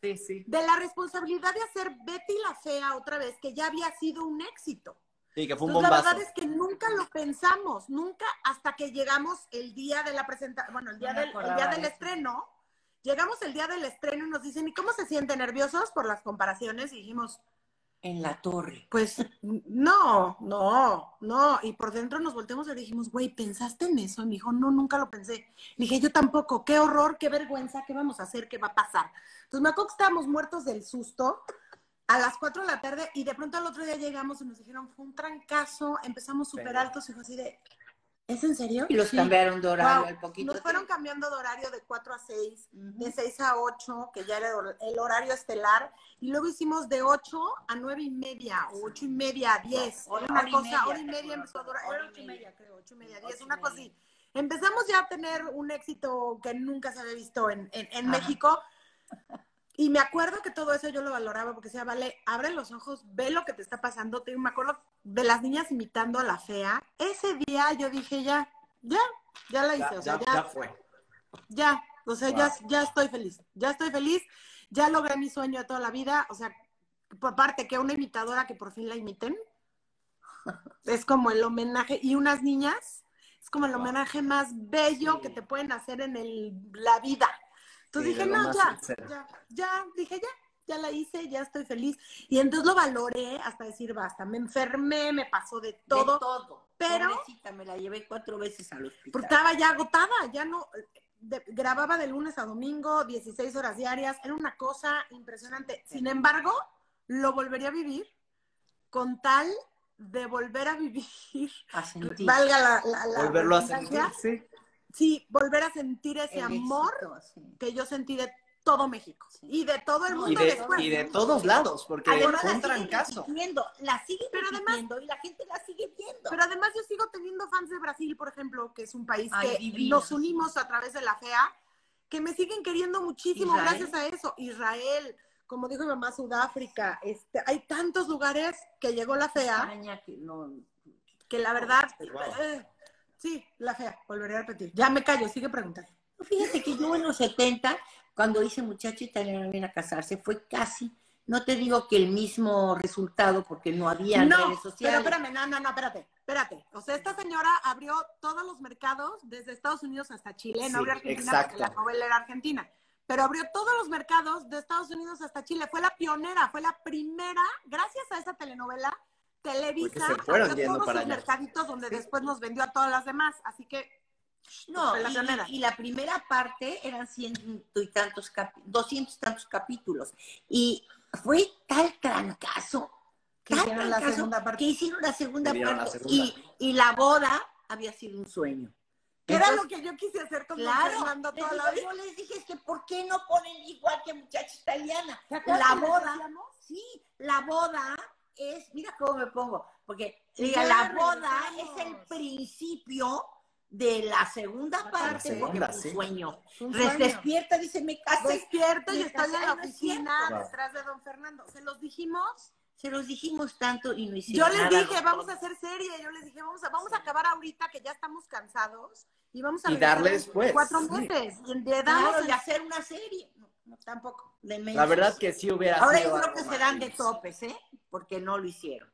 Sí, sí. De la responsabilidad de hacer Betty la Fea otra vez, que ya había sido un éxito. Sí, que fue un bombazo. La verdad es que nunca lo pensamos, nunca hasta que llegamos el día de la presentación, bueno, el día, del, el día del estreno, llegamos el día del estreno y nos dicen, ¿y cómo se sienten nerviosos por las comparaciones? Y dijimos, en la torre. Pues no, no, no. Y por dentro nos volteamos y dijimos, güey, ¿pensaste en eso? Y me dijo, no, nunca lo pensé. Le dije, yo tampoco, qué horror, qué vergüenza, qué vamos a hacer, qué va a pasar. Entonces me acuerdo que estábamos muertos del susto a las 4 de la tarde y de pronto al otro día llegamos y nos dijeron, fue un trancazo, empezamos súper altos y fue así de, ¿es en serio? Y los cambiaron de horario al poquito. Nos fueron cambiando de horario de 4 a 6, de 6 a 8, que ya era el horario estelar, y luego hicimos de 8 a 9 y media, o 8 y media a 10. una cosa, hora y media empezó a durar, era 8 y media creo, 8 y media, 10, una cosa así. Empezamos ya a tener un éxito que nunca se había visto en, en, en México. Y me acuerdo que todo eso yo lo valoraba porque decía, vale, abre los ojos, ve lo que te está pasando. Te, me acuerdo de las niñas imitando a la fea. Ese día yo dije, ya, ya, ya la hice. Ya, o sea, ya, fue. Ya, o sea, ya, ya estoy feliz. Ya estoy feliz. Ya logré mi sueño de toda la vida. O sea, por parte que una imitadora que por fin la imiten. Es como el homenaje. Y unas niñas, es como el homenaje más bello que te pueden hacer en el, la vida. Entonces dije, no, ya, ya, ya, dije, ya, ya la hice, ya estoy feliz. Y entonces lo valoré hasta decir, basta, me enfermé, me pasó de todo. De todo. Pero. me la llevé cuatro veces al hospital. Porque estaba ya agotada, ya no. grababa de lunes a domingo, 16 horas diarias, era una cosa impresionante. Sin embargo, lo volvería a vivir con tal de volver a vivir. A sentir. Valga la. la, Volverlo a sentir, sí sí, volver a sentir ese amor que yo sentí de todo México y de todo el mundo y de, después. Y de todos lados, porque además fue un trancazo. La siguen pero además, y la gente la sigue viendo. Pero además yo sigo teniendo fans de Brasil, por ejemplo, que es un país que nos unimos a través de la FEA, que me siguen queriendo muchísimo gracias a eso. Israel, como dijo mi mamá, Sudáfrica, este, hay tantos lugares que llegó la FEA que, la verdad... Eh, Sí, la fea, volveré a repetir. Ya me callo, sigue preguntando. Fíjate que yo en los 70, cuando hice Muchacho Italiano viene a casarse, fue casi, no te digo que el mismo resultado, porque no había redes sociales. Pero espérame, no, no, no, espérate, espérate. O sea, esta señora abrió todos los mercados, desde Estados Unidos hasta Chile, no abrió Argentina porque la novela era argentina. Pero abrió todos los mercados de Estados Unidos hasta Chile. Fue la pionera, fue la primera, gracias a esta telenovela, Televisa se fueron todos para mercaditos donde después nos vendió a todas las demás. Así que no, y, la primera parte eran ciento y tantos, doscientos y tantos capítulos. Y fue tal trancazo, que hicieron la segunda parte. Que hicieron la segunda parte. Y, y, la boda había sido un sueño. era lo que yo quise hacer con claro, Fernando toda la Yo les dije, es que ¿por qué no ponen igual que muchacha italiana? La boda, sí, la boda es, mira cómo me pongo, porque diga, la boda es el principio de la segunda parte, porque es un sueño. Despierta, dice, me casé. Despierto y estoy en la oficina detrás de don Fernando. ¿Se los dijimos? Se los dijimos tanto y no hicimos Yo les dije, vamos a hacer serie. Yo les dije, vamos a, vamos a acabar ahorita que ya estamos cansados y vamos a y darle después. cuatro meses. Y de claro, y hacer una serie. No, tampoco. la verdad que sí hubiera Ahora yo creo que serán de topes, ¿eh? Porque no lo hicieron.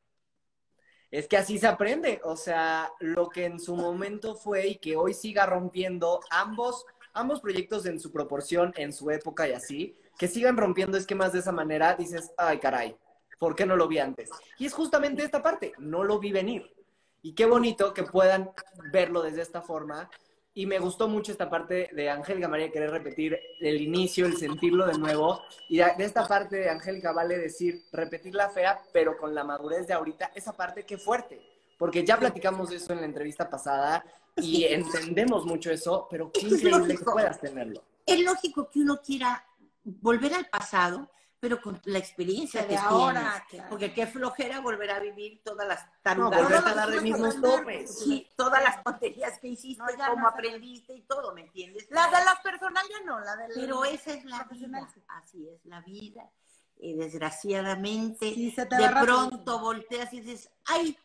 Es que así se aprende, o sea, lo que en su momento fue y que hoy siga rompiendo ambos, ambos proyectos en su proporción, en su época y así, que sigan rompiendo esquemas de esa manera, dices, ay caray, ¿por qué no lo vi antes? Y es justamente esta parte, no lo vi venir. Y qué bonito que puedan verlo desde esta forma y me gustó mucho esta parte de Angélica María querer repetir el inicio, el sentirlo de nuevo. Y de, esta parte de Angélica vale decir, repetir la fea, pero con la madurez de ahorita, esa parte que fuerte. Porque ya platicamos de eso en la entrevista pasada y entendemos mucho eso, pero qué increíble que puedas tenerlo. Es lógico que uno quiera volver al pasado, pero con la experiencia que ahora, porque qué flojera volver a vivir todas las tarugas. No, volver a dar mismos topes. Sí, todas las tonterías que hiciste, cómo aprendiste y todo, ¿me entiendes? La de las personales ya no, la de Pero esa es la vida, así es la vida. Y desgraciadamente, de pronto volteas y dices, ¡ay!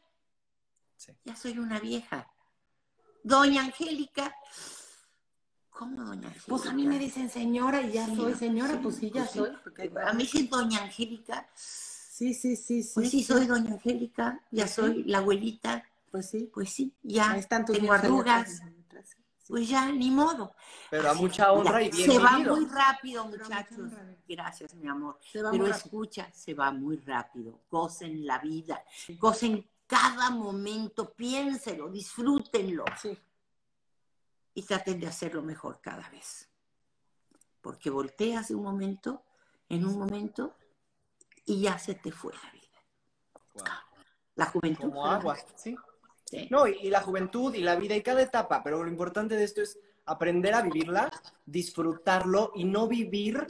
Ya soy una vieja. Doña Angélica, ¿Cómo, doña Angélica? Pues a mí me dicen señora y ya soy señora, pues sí, ya pues soy. A mí sí, doña Angélica. Sí, sí, sí, sí. Pues sí, soy doña Angélica, ya soy la abuelita. Pues sí. Pues sí, ya tengo arrugas. Pues ya, ni modo. Pero a mucha honra y bien Se va muy rápido, muchachos. Gracias, mi amor. Pero escucha, se va muy rápido. Gocen la vida. Gocen cada momento. Piénselo, disfrútenlo. Sí y traten de hacerlo mejor cada vez. Porque volteas de un momento, en un momento, y ya se te fue la vida. La juventud. Como agua, ¿sí? No, y, la juventud y la vida y cada etapa, pero lo importante de esto es aprender a vivirla, disfrutarlo y no vivir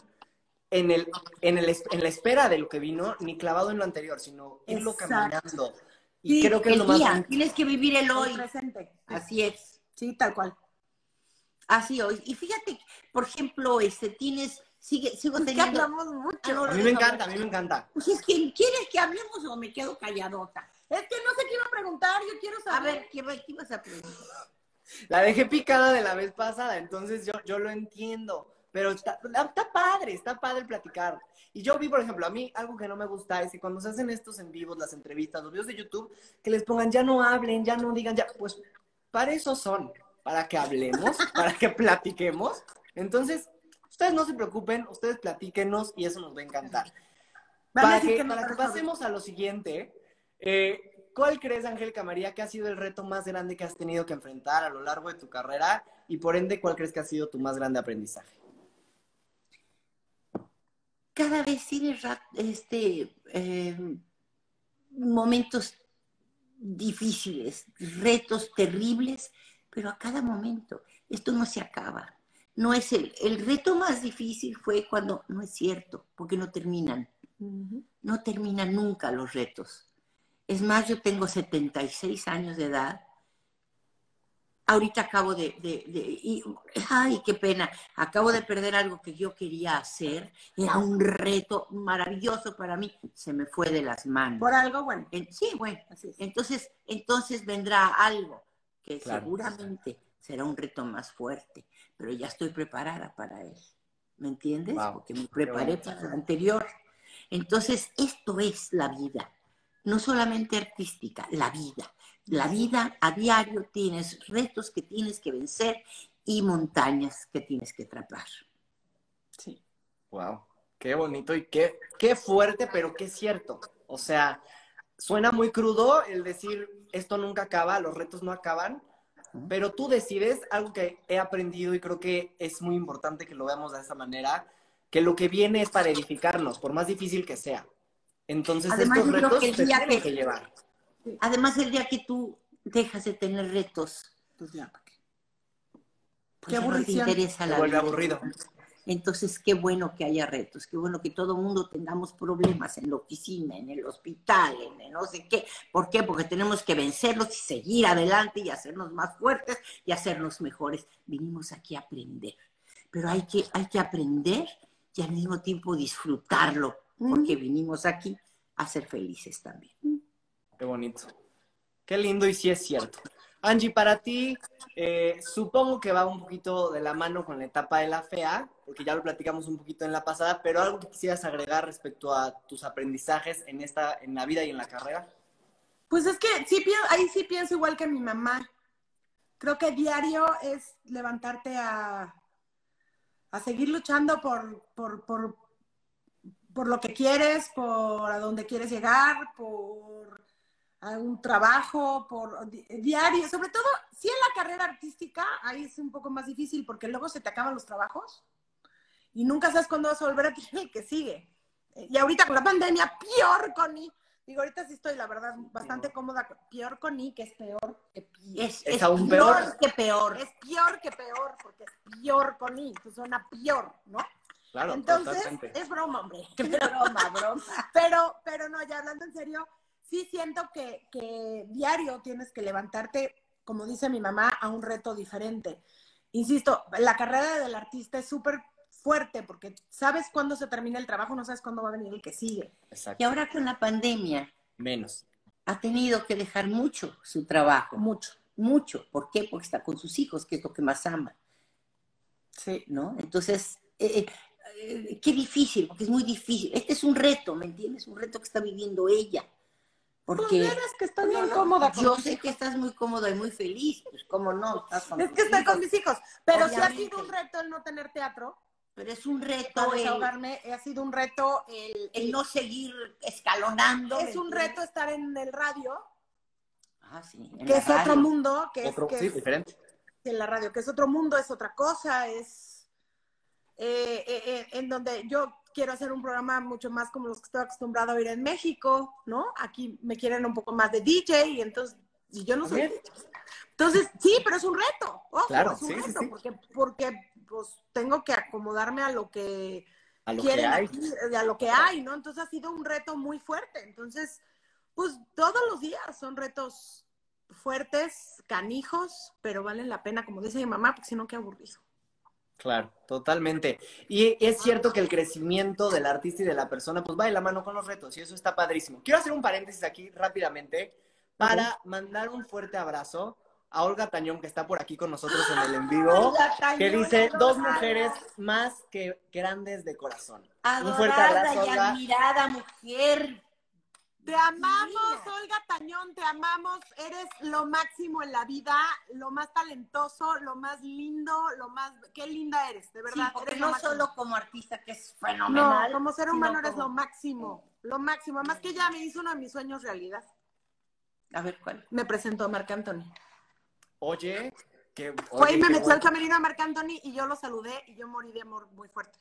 en, el, en, el, en la espera de lo que vino, ni clavado en lo anterior, sino irlo caminando. Y creo que es lo más... Tienes que vivir el hoy. presente. Así es. Sí, tal cual. Así hoy. Y fíjate, por ejemplo, este, tienes, sigue, sigo teniendo. hablamos mucho. a mí me encanta, a mí me encanta. Pues es que, ¿quieres que hablemos o me quedo calladota? Es que no sé qué iba a preguntar, yo quiero saber. A ver, ¿qué, qué ibas a preguntar? La dejé picada de la vez pasada, entonces yo, yo lo entiendo. Pero está, está padre, está padre platicar. Y yo vi, por ejemplo, a mí algo que no me gusta es que cuando se hacen estos en vivos, las entrevistas, los videos de YouTube, que les pongan ya no hablen, ya no digan, ya, pues para eso son para que hablemos, para que platiquemos. Entonces, ustedes no se preocupen, ustedes platíquenos y eso nos va a encantar. Para que, para que pasemos a lo siguiente, eh, ¿cuál crees, Angélica María, que ha sido el reto más grande que has tenido que enfrentar a lo largo de tu carrera? Y por ende, ¿cuál crees que ha sido tu más grande aprendizaje? Cada vez tienes este, eh, momentos difíciles, retos terribles, pero a cada momento. Esto no se acaba. No es el, el reto más difícil fue cuando no es cierto, porque no terminan. No terminan nunca los retos. Es más, yo tengo 76 años de edad. Ahorita acabo de, de, ay, qué pena, acabo de perder algo que yo quería hacer. Era un reto maravilloso para mí. Se me fue de las manos. Por algo bueno. sí, bueno. Entonces, entonces vendrá algo que seguramente será un reto más fuerte, pero ya estoy preparada para él. ¿Me entiendes? Porque me preparé para lo anterior. Entonces, esto es la vida, no solamente artística, la vida. La vida a diario tienes retos que tienes que vencer y montañas que tienes que trapar. Sí. Wow, qué bonito y qué, qué fuerte, pero qué cierto. O sea, suena muy crudo el decir esto nunca acaba, los retos no acaban, pero tú decides algo que he aprendido y creo que es muy importante que lo veamos de esa manera, que lo que viene es para edificarnos, por más difícil que sea. Entonces estos retos se tienen que, llevar. Además, el día que tú dejas de tener retos, pues ya, ¿para qué? Pues qué no te interesa la vuelve aburrido. Entonces, qué bueno que haya retos, qué bueno que todo mundo tengamos problemas en la oficina, en el hospital, en no sé qué. ¿Por qué? Porque tenemos que vencerlos y seguir adelante y hacernos más fuertes y hacernos mejores. Vinimos aquí a aprender, pero hay que, hay que aprender y al mismo tiempo disfrutarlo, porque vinimos aquí a ser felices también. Qué bonito. Qué lindo y sí es cierto. Angie, para ti, eh, supongo que va un poquito de la mano con la etapa de la fea, porque ya lo platicamos un poquito en la pasada, pero algo que quisieras agregar respecto a tus aprendizajes en esta, en la vida y en la carrera. Pues es que ahí sí pienso igual que mi mamá. Creo que diario es levantarte a, a seguir luchando por, por, por, por lo que quieres, por a dónde quieres llegar, por a un trabajo por diario, sobre todo si en la carrera artística, ahí es un poco más difícil porque luego se te acaban los trabajos y nunca sabes cuándo vas a volver a tener el que sigue. Y ahorita con la pandemia, peor, Connie. Digo, ahorita sí estoy, la verdad, bastante cómoda. Peor Connie, que es peor que Es, es, aún peor, que peor. Es peor que peor, porque es peor Connie. Pues suena peor, ¿no? Claro, Entonces, es broma, hombre. Es broma, broma. Pero, pero no, ya hablando en serio, sí siento que, que diario tienes que levantarte, como dice mi mamá, a un reto diferente. Insisto, la carrera del artista es súper fuerte porque sabes cuándo se termina el trabajo, no sabes cuándo va a venir el que sigue. Y ahora con la pandemia. Menos. Ha tenido que dejar mucho su trabajo. Mucho. Mucho. ¿Por qué? Porque está con sus hijos, que es lo que más ama. Sí. ¿No? Entonces, eh, eh, qué difícil, porque es muy difícil. Este es un reto, ¿me entiendes? Un reto que está viviendo ella. Porque pues que estás muy cómoda. yo sé que estás muy cómoda y muy feliz, pues cómo no, estás con Es que estoy con mis hijos, pero si ha sido un reto el no tener teatro, pero es un reto. desahogarme, ha sido un reto el, no seguir escalonando. Es un reto estar en el radio. Ah, sí. Que es otro mundo. Que otro, es, sí, diferente. En la radio, que es otro mundo, es otra cosa, es. Eh, eh, eh, en donde yo quiero hacer un programa mucho más como los que estoy acostumbrado a oír en México, ¿no? Aquí me quieren un poco más de DJ y entonces, y yo no soy. Entonces, sí, pero es un reto. Ojo, claro, es un sí, reto, sí, porque, porque pues tengo que acomodarme a lo que a lo que hay. a lo que hay, ¿no? Entonces ha sido un reto muy fuerte. Entonces, pues todos los días son retos fuertes, canijos, pero valen la pena, como dice mi mamá, porque si no, qué aburrido. Claro, totalmente. Y es cierto que el crecimiento del artista y de la persona, pues va de la mano con los retos, y eso está padrísimo. Quiero hacer un paréntesis aquí rápidamente para mandar un fuerte abrazo a Olga Tañón, que está por aquí con nosotros en el en vivo, que dice dos mujeres más que grandes de corazón. un fuerte abrazo, y admirada mujer. Te amamos, Olga Tañón, te amamos. Eres lo máximo en la vida, lo más talentoso, lo más lindo, lo más... Qué linda eres, de verdad. porque no solo como artista, que es fenomenal. No, como ser humano eres lo máximo, lo máximo. Además que ya me hizo uno de mis sueños realidad. A ver, ¿cuál? Me presentó a Marc Anthony. Oye, que. Fue y me metió al camerino a Marc Anthony y yo lo saludé y yo morí de amor muy fuerte.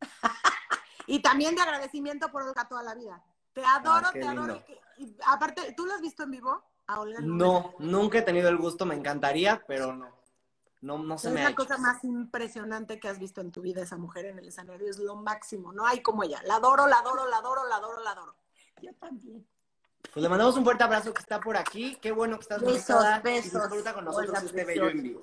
y también de agradecimiento por Olga toda la vida. Te adoro, ah, te adoro. Y, aparte, ¿tú lo has visto en vivo? A Olga no, nunca he tenido el gusto, me encantaría, pero no. No, no se es me la cosa más impresionante que has visto en tu vida, esa mujer en el escenario. Es lo máximo, no hay como ella. La adoro, la adoro, la adoro, la adoro, la adoro. Yo también. Pues le mandamos un fuerte abrazo que está por aquí. Qué bueno que estás besos, besos. y disfruta con nosotros este bello en vivo.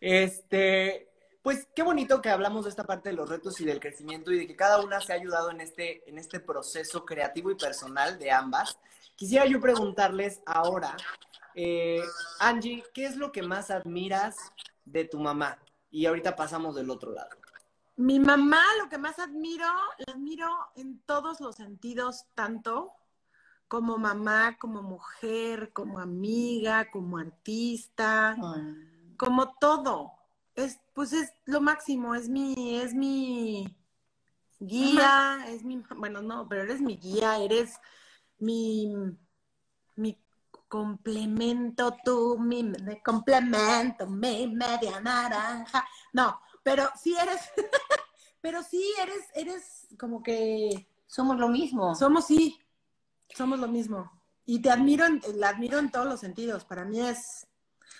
Este, pues qué bonito que hablamos de esta parte de los retos y del crecimiento y de que cada una se ha ayudado en este, en este proceso creativo y personal de ambas. Quisiera yo preguntarles ahora, eh, Angie, ¿qué es lo que más admiras de tu mamá? Y ahorita pasamos del otro lado. Mi mamá, lo que más admiro, la admiro en todos los sentidos, tanto como mamá, como mujer, como amiga, como artista, como todo. Es, pues es lo máximo, es mi, es mi guía, es mi, bueno, no, pero eres mi guía, eres mi, mi complemento, tú, mi me complemento, mi media naranja. No, pero sí eres, pero sí eres, eres como que... Somos lo mismo. Somos, sí, somos lo mismo. Y te admiro, la admiro en todos los sentidos. Para mí es,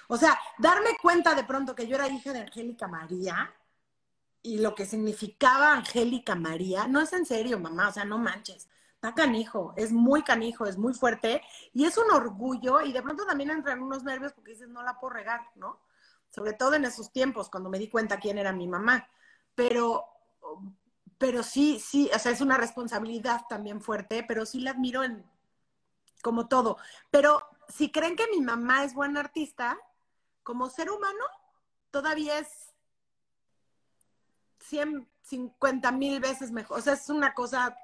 o sea, darme cuenta de pronto que yo era hija de Angélica María y lo que significaba Angélica María, no es en serio, mamá, o sea, no manches. Está canijo, es muy canijo, es muy fuerte y es un orgullo y de pronto también entran unos nervios porque dices, no la puedo regar, ¿no? Sobre todo en esos tiempos, cuando me di cuenta quién era mi mamá. Pero pero sí, sí, o sea, es una responsabilidad también fuerte, pero sí la admiro en como todo. Pero si creen que mi mamá es buena artista, como ser humano, todavía es 150 mil veces mejor. O sea, es una cosa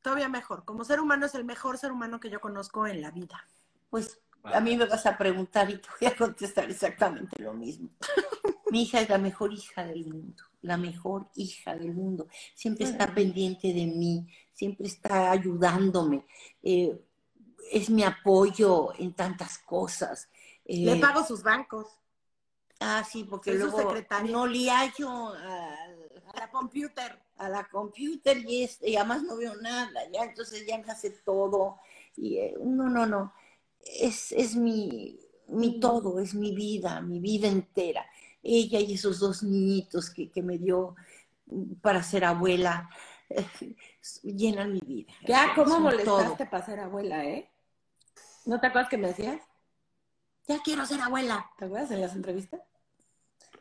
todavía mejor. Como ser humano es el mejor ser humano que yo conozco en la vida. Pues a mí me vas a preguntar y te voy a contestar exactamente lo mismo. Mi hija es la mejor hija del mundo, la mejor hija del mundo. Siempre está pendiente de mí, siempre está ayudándome. Eh, es mi apoyo en tantas cosas. Le Eh, pago sus bancos, Ah, sí, porque Soy luego secretaria. no yo a, a la computer. a la computer y, es, y además no veo nada, ya entonces ya me hace todo. Y eh, no, no, no. Es, es mi, mi todo, es mi vida, mi vida entera. Ella y esos dos niñitos que, que me dio para ser abuela llenan mi vida. Ya, ¿cómo todo. molestaste para ser abuela, eh? ¿No te acuerdas que me decías? Ya quiero ser abuela. ¿Te acuerdas en las entrevistas?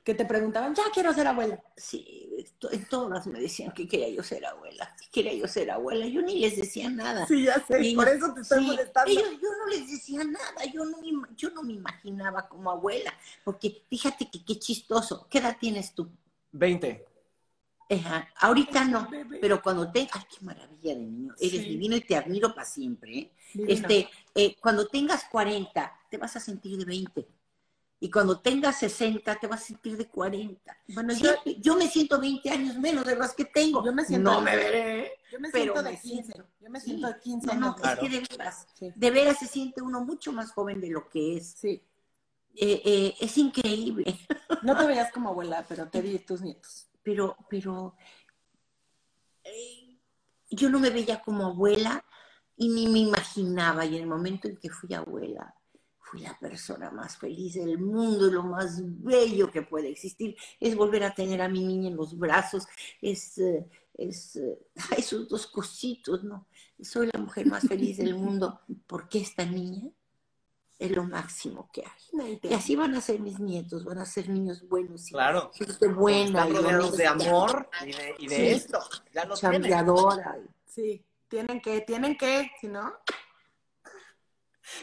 Que te preguntaban, ya quiero ser abuela. Sí, todas me decían que quería yo ser abuela, que quería yo ser abuela. Yo ni les decía nada. Sí, ya sé, Y- por eso te estoy sí, molestando. ellos- yo no les decía nada, yo no, me, yo no me imaginaba como abuela, porque fíjate que qué chistoso. ¿Qué edad tienes tú? 20. Ajá, ahorita no, pero cuando tengas, ay, qué maravilla de niño, eres Sí. divino y te admiro para siempre. ¿eh? Este, eh, cuando tengas 40, te vas a sentir de 20. Y cuando tengas 60, te vas a sentir de 40. Bueno, yo, Siempre- yo me siento 20 años menos de los que tengo. Yo me siento- No me veré. yo me pero siento de me 15. siento- Yo me Sí. siento de 15 No, no. Claro. es que de veras, Sí. de veras se siente uno mucho más joven de lo que es. Sí. Eh, eh, es increíble, No te veías como abuela, pero te di tus nietos. Pero, pero eh, yo no me veía como abuela y ni me imaginaba. Y en el momento en que fui abuela, fui la persona más feliz del mundo lo más bello que puede existir. Es volver a tener a mi niña en los brazos, es, eh, es eh, esos dos cositos, ¿no? Soy la mujer más feliz del mundo porque esta niña es lo máximo que hay. Y así van a ser mis nietos, van a ser niños buenos y Claro. gente buena Están y rodeados de amor y de, y de Sí. esto. Ya lo tienen. chambeadora. Sí, tienen que, tienen que, si no.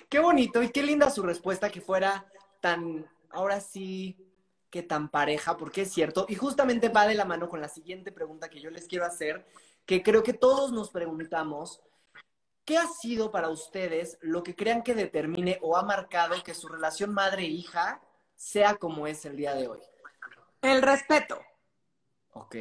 Qué bonito y qué linda su respuesta que fuera tan, ahora sí, que tan pareja, porque es cierto. Y justamente va de la mano con la siguiente pregunta que yo les quiero hacer, que creo que todos nos preguntamos. ¿Qué ha sido para ustedes lo que crean que determine o ha marcado que su relación madre-hija sea como es el día de hoy? El respeto. Ok.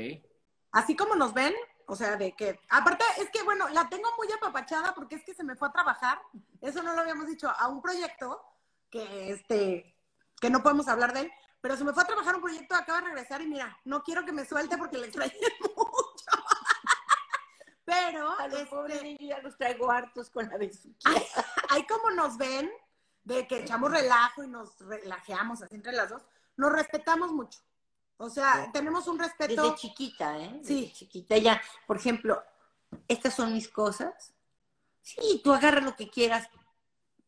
Así como nos ven, o sea, de que, aparte, es que bueno, la tengo muy apapachada porque es que se me fue a trabajar, eso no lo habíamos dicho, a un proyecto que, este, que no podemos hablar de él, pero se me fue a trabajar un proyecto, acaba de regresar y mira, no quiero que me suelte porque le extrañé. Pero, A los este, pobres niños ya los traigo hartos con la besuquilla. ahí como nos ven, de que echamos relajo y nos relajeamos así entre las dos, nos respetamos mucho. O sea, Sí. tenemos un respeto. Desde chiquita, ¿eh? Desde Sí. chiquita. Ya, por ejemplo, estas son mis cosas. Sí, tú agarra lo que quieras,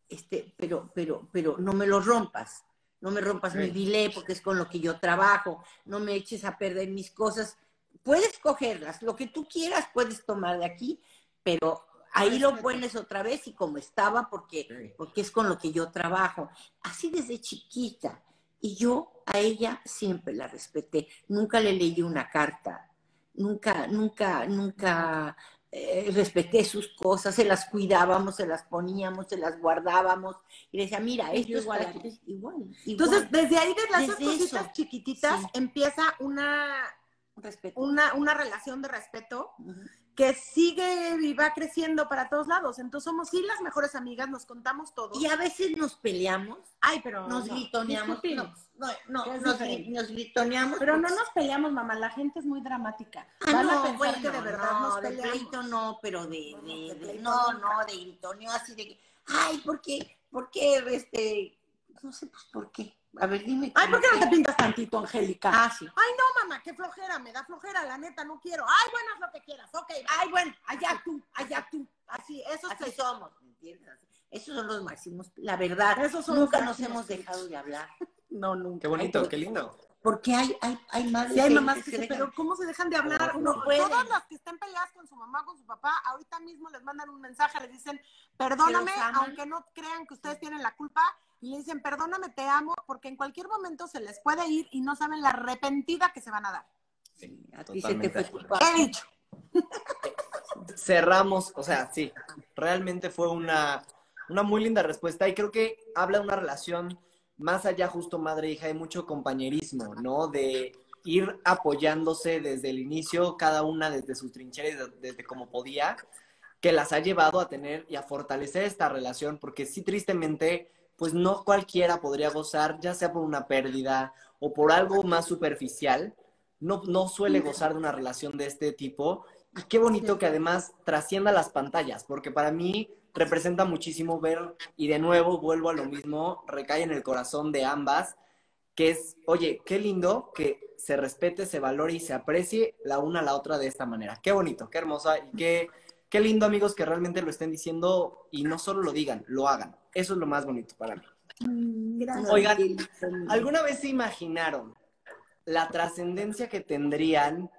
este, pero, pero, pero no me lo rompas. No me rompas mi Sí. bilé porque es con lo que yo trabajo. No me eches a perder mis cosas. Puedes cogerlas, lo que tú quieras puedes tomar de aquí, pero ahí lo pones otra vez y como estaba porque, porque es con lo que yo trabajo. Así desde chiquita. Y yo a ella siempre la respeté. Nunca le leí una carta. Nunca, nunca, nunca eh, respeté sus cosas. Se las cuidábamos, se las poníamos, se las guardábamos. Y le decía, mira, esto es igual para a ti. ti. Igual, Entonces, desde ahí, desde esas Desde cositas eso. chiquititas, Sí. empieza una, respeto. una, una relación de respeto que sigue y va creciendo para todos lados. Entonces somos sí las mejores amigas, nos contamos todo. Y a veces nos peleamos, Ay, pero nos no, gritoneamos. No, no, nos, gritoneamos. Pero no porque- nos peleamos, mamá. La gente es muy dramática. Ah, Van a no, pensar bueno, que de verdad no, nos de peleamos. pleito no, pero de, No, de- de de- no, no, de gritoneo así de que, ay, ¿por qué? ¿Por qué, este, no sé, pues, ¿por qué? A ver, dime. Ay, ¿cómo ¿por qué no te pintas tantito, Angélica? Ah, sí. Ay, no, mamá, qué flojera, me da flojera, la neta, no quiero. Ay, bueno, haz lo que quieras, ok. Ay, bueno, allá tú, allá tú. Así, eso Así es somos, ¿me entiendes? Esos son los máximos, la verdad. Esos son Nunca los nos hemos dejado de hablar. No, nunca. Qué bonito, Ay, qué lindo. Porque hay, hay, hay madres Sí, hay que- mamás que que se se, dejan- pero ¿cómo se dejan de hablar? No No. Todas las que estén peleadas con su mamá, con su papá, ahorita mismo les mandan un mensaje, les dicen, perdóname, Que aunque no crean que ustedes tienen la culpa, y le dicen, perdóname, te amo, porque en cualquier momento se les puede ir y no saben la arrepentida que se van a dar. Sí, a ti se te Totalmente fue. He dicho. cerramos, o sea, sí, realmente fue una, una muy linda respuesta y creo que habla de una relación más allá justo madre-hija, hay mucho compañerismo, ¿no? De ir apoyándose desde el inicio, cada una desde sus trincheras, desde como podía. que las ha llevado a tener y a fortalecer esta relación, porque sí, tristemente, pues no cualquiera podría gozar, ya sea por una pérdida o por algo más superficial, no, no suele gozar de una relación de este tipo. Y qué bonito que además trascienda las pantallas, porque para mí representa muchísimo ver, y de nuevo vuelvo a lo mismo, recae en el corazón de ambas, que es, oye, qué lindo que se respete, se valore y se aprecie la una a la otra de esta manera. Qué bonito, qué hermosa y qué, qué lindo amigos que realmente lo estén diciendo y no solo lo digan, lo hagan. Eso es lo más bonito para mí. Gracias. Oigan, ¿alguna vez se imaginaron la trascendencia que tendrían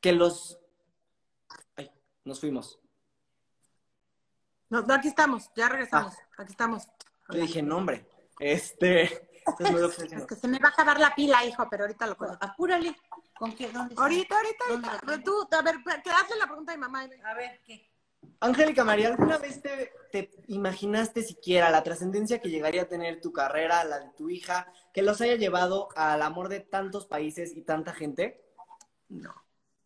que los... Ay, nos fuimos. No, no, aquí estamos, ya regresamos. Aquí estamos. Yo dije, no, hombre. Este. es Es que se me va a acabar la pila, hijo, pero ahorita lo cuento. Apúrale. ¿Con qué? ¿Dónde está? Ahorita, ahorita, ¿Dónde ahorita. Tú, a ver, que hazle la pregunta mi mamá. A ver, ¿qué? Angélica María, ¿alguna vez te, te imaginaste siquiera la trascendencia que llegaría a tener tu carrera, la de tu hija, que los haya llevado al amor de tantos países y tanta gente? No,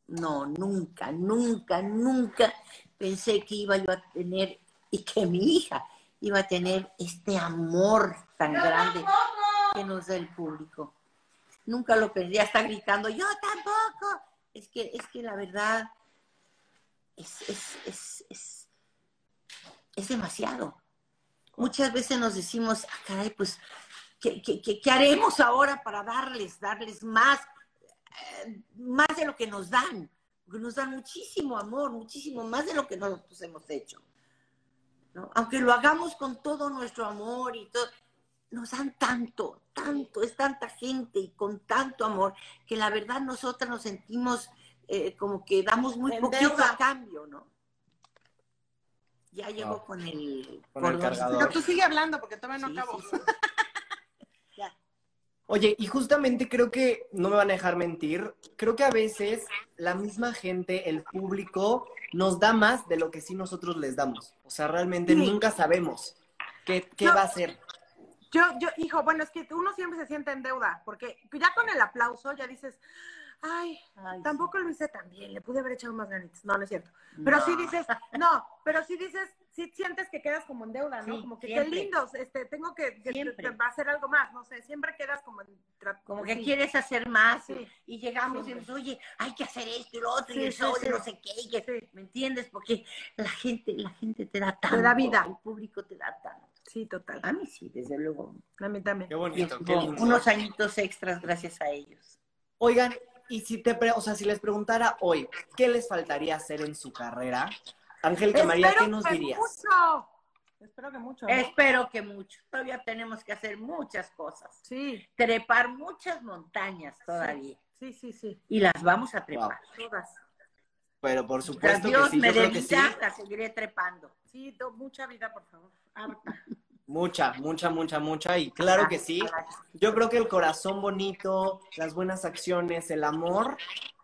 no, nunca, nunca, nunca pensé que iba yo a tener y que mi hija iba a tener este amor tan grande que nos da el público. Nunca lo pensé, ya está gritando, yo tampoco. Es que, es que la verdad es, es, es, es, es demasiado. Muchas veces nos decimos, ah, caray, pues, ¿qué, qué, qué- qué haremos ahora para darles, darles más? eh, más de lo que nos dan, porque nos dan muchísimo amor, muchísimo más de lo que nosotros hemos hecho. ¿no? Aunque lo hagamos con todo nuestro amor y todo, nos dan tanto, tanto, es tanta gente y con tanto amor, que la verdad nosotras nos sentimos eh, como que damos muy En poquito deuda. a cambio, ¿no? Ya llegó No. con el... Con el cordón. cargador. Pero tú sigue hablando porque todavía no Sí, acabo. sí, sí. Ya. Oye, y justamente creo que, no me van a dejar mentir, creo que a veces la misma gente, el público, nos da más de lo que sí nosotros les damos. O sea, realmente Sí. nunca sabemos qué, qué No. va a ser. Yo, yo, hijo, bueno, es que uno siempre se siente en deuda, porque ya con el aplauso ya dices, ay, Ay, tampoco lo hice tan bien, le pude haber echado más ganitas. No, no es cierto. Pero No. sí dices, no, pero sí dices, sí sientes que quedas como en deuda, ¿no? Sí, como que siempre. qué lindos, este, tengo que, que, va a hacer algo más, no sé, siempre quedas como en... Como que sí. quieres hacer más Sí. y llegamos Siempre. y dices, oye, hay que hacer esto y lo otro Sí, y el sí, show sí. y no sé qué, y que- Sí. ¿me entiendes? Porque la gente, la gente te da tanto. da vida. El público te da tanto. Sí, total. A mí sí, desde luego. A mí también. Qué bonito, qué lindo. unos añitos extras gracias a ellos. Oigan, y si te, pre- o sea, si les preguntara hoy, ¿qué les faltaría hacer en su carrera? Angélica María, ¿qué nos que dirías? mucho. Espero que mucho. ¿no? Espero que mucho. Todavía tenemos que hacer muchas cosas. Sí, Trepar muchas montañas todavía. sí, sí, sí, Y las vamos a trepar. todas. Pero por supuesto que Dios sí, me yo dé que sí. vida, las seguiré trepando. Sí, do- mucha vida, por favor. Harta. Mucha, mucha, mucha, mucha. Y claro que sí. Yo creo que el corazón bonito, las buenas acciones, el amor,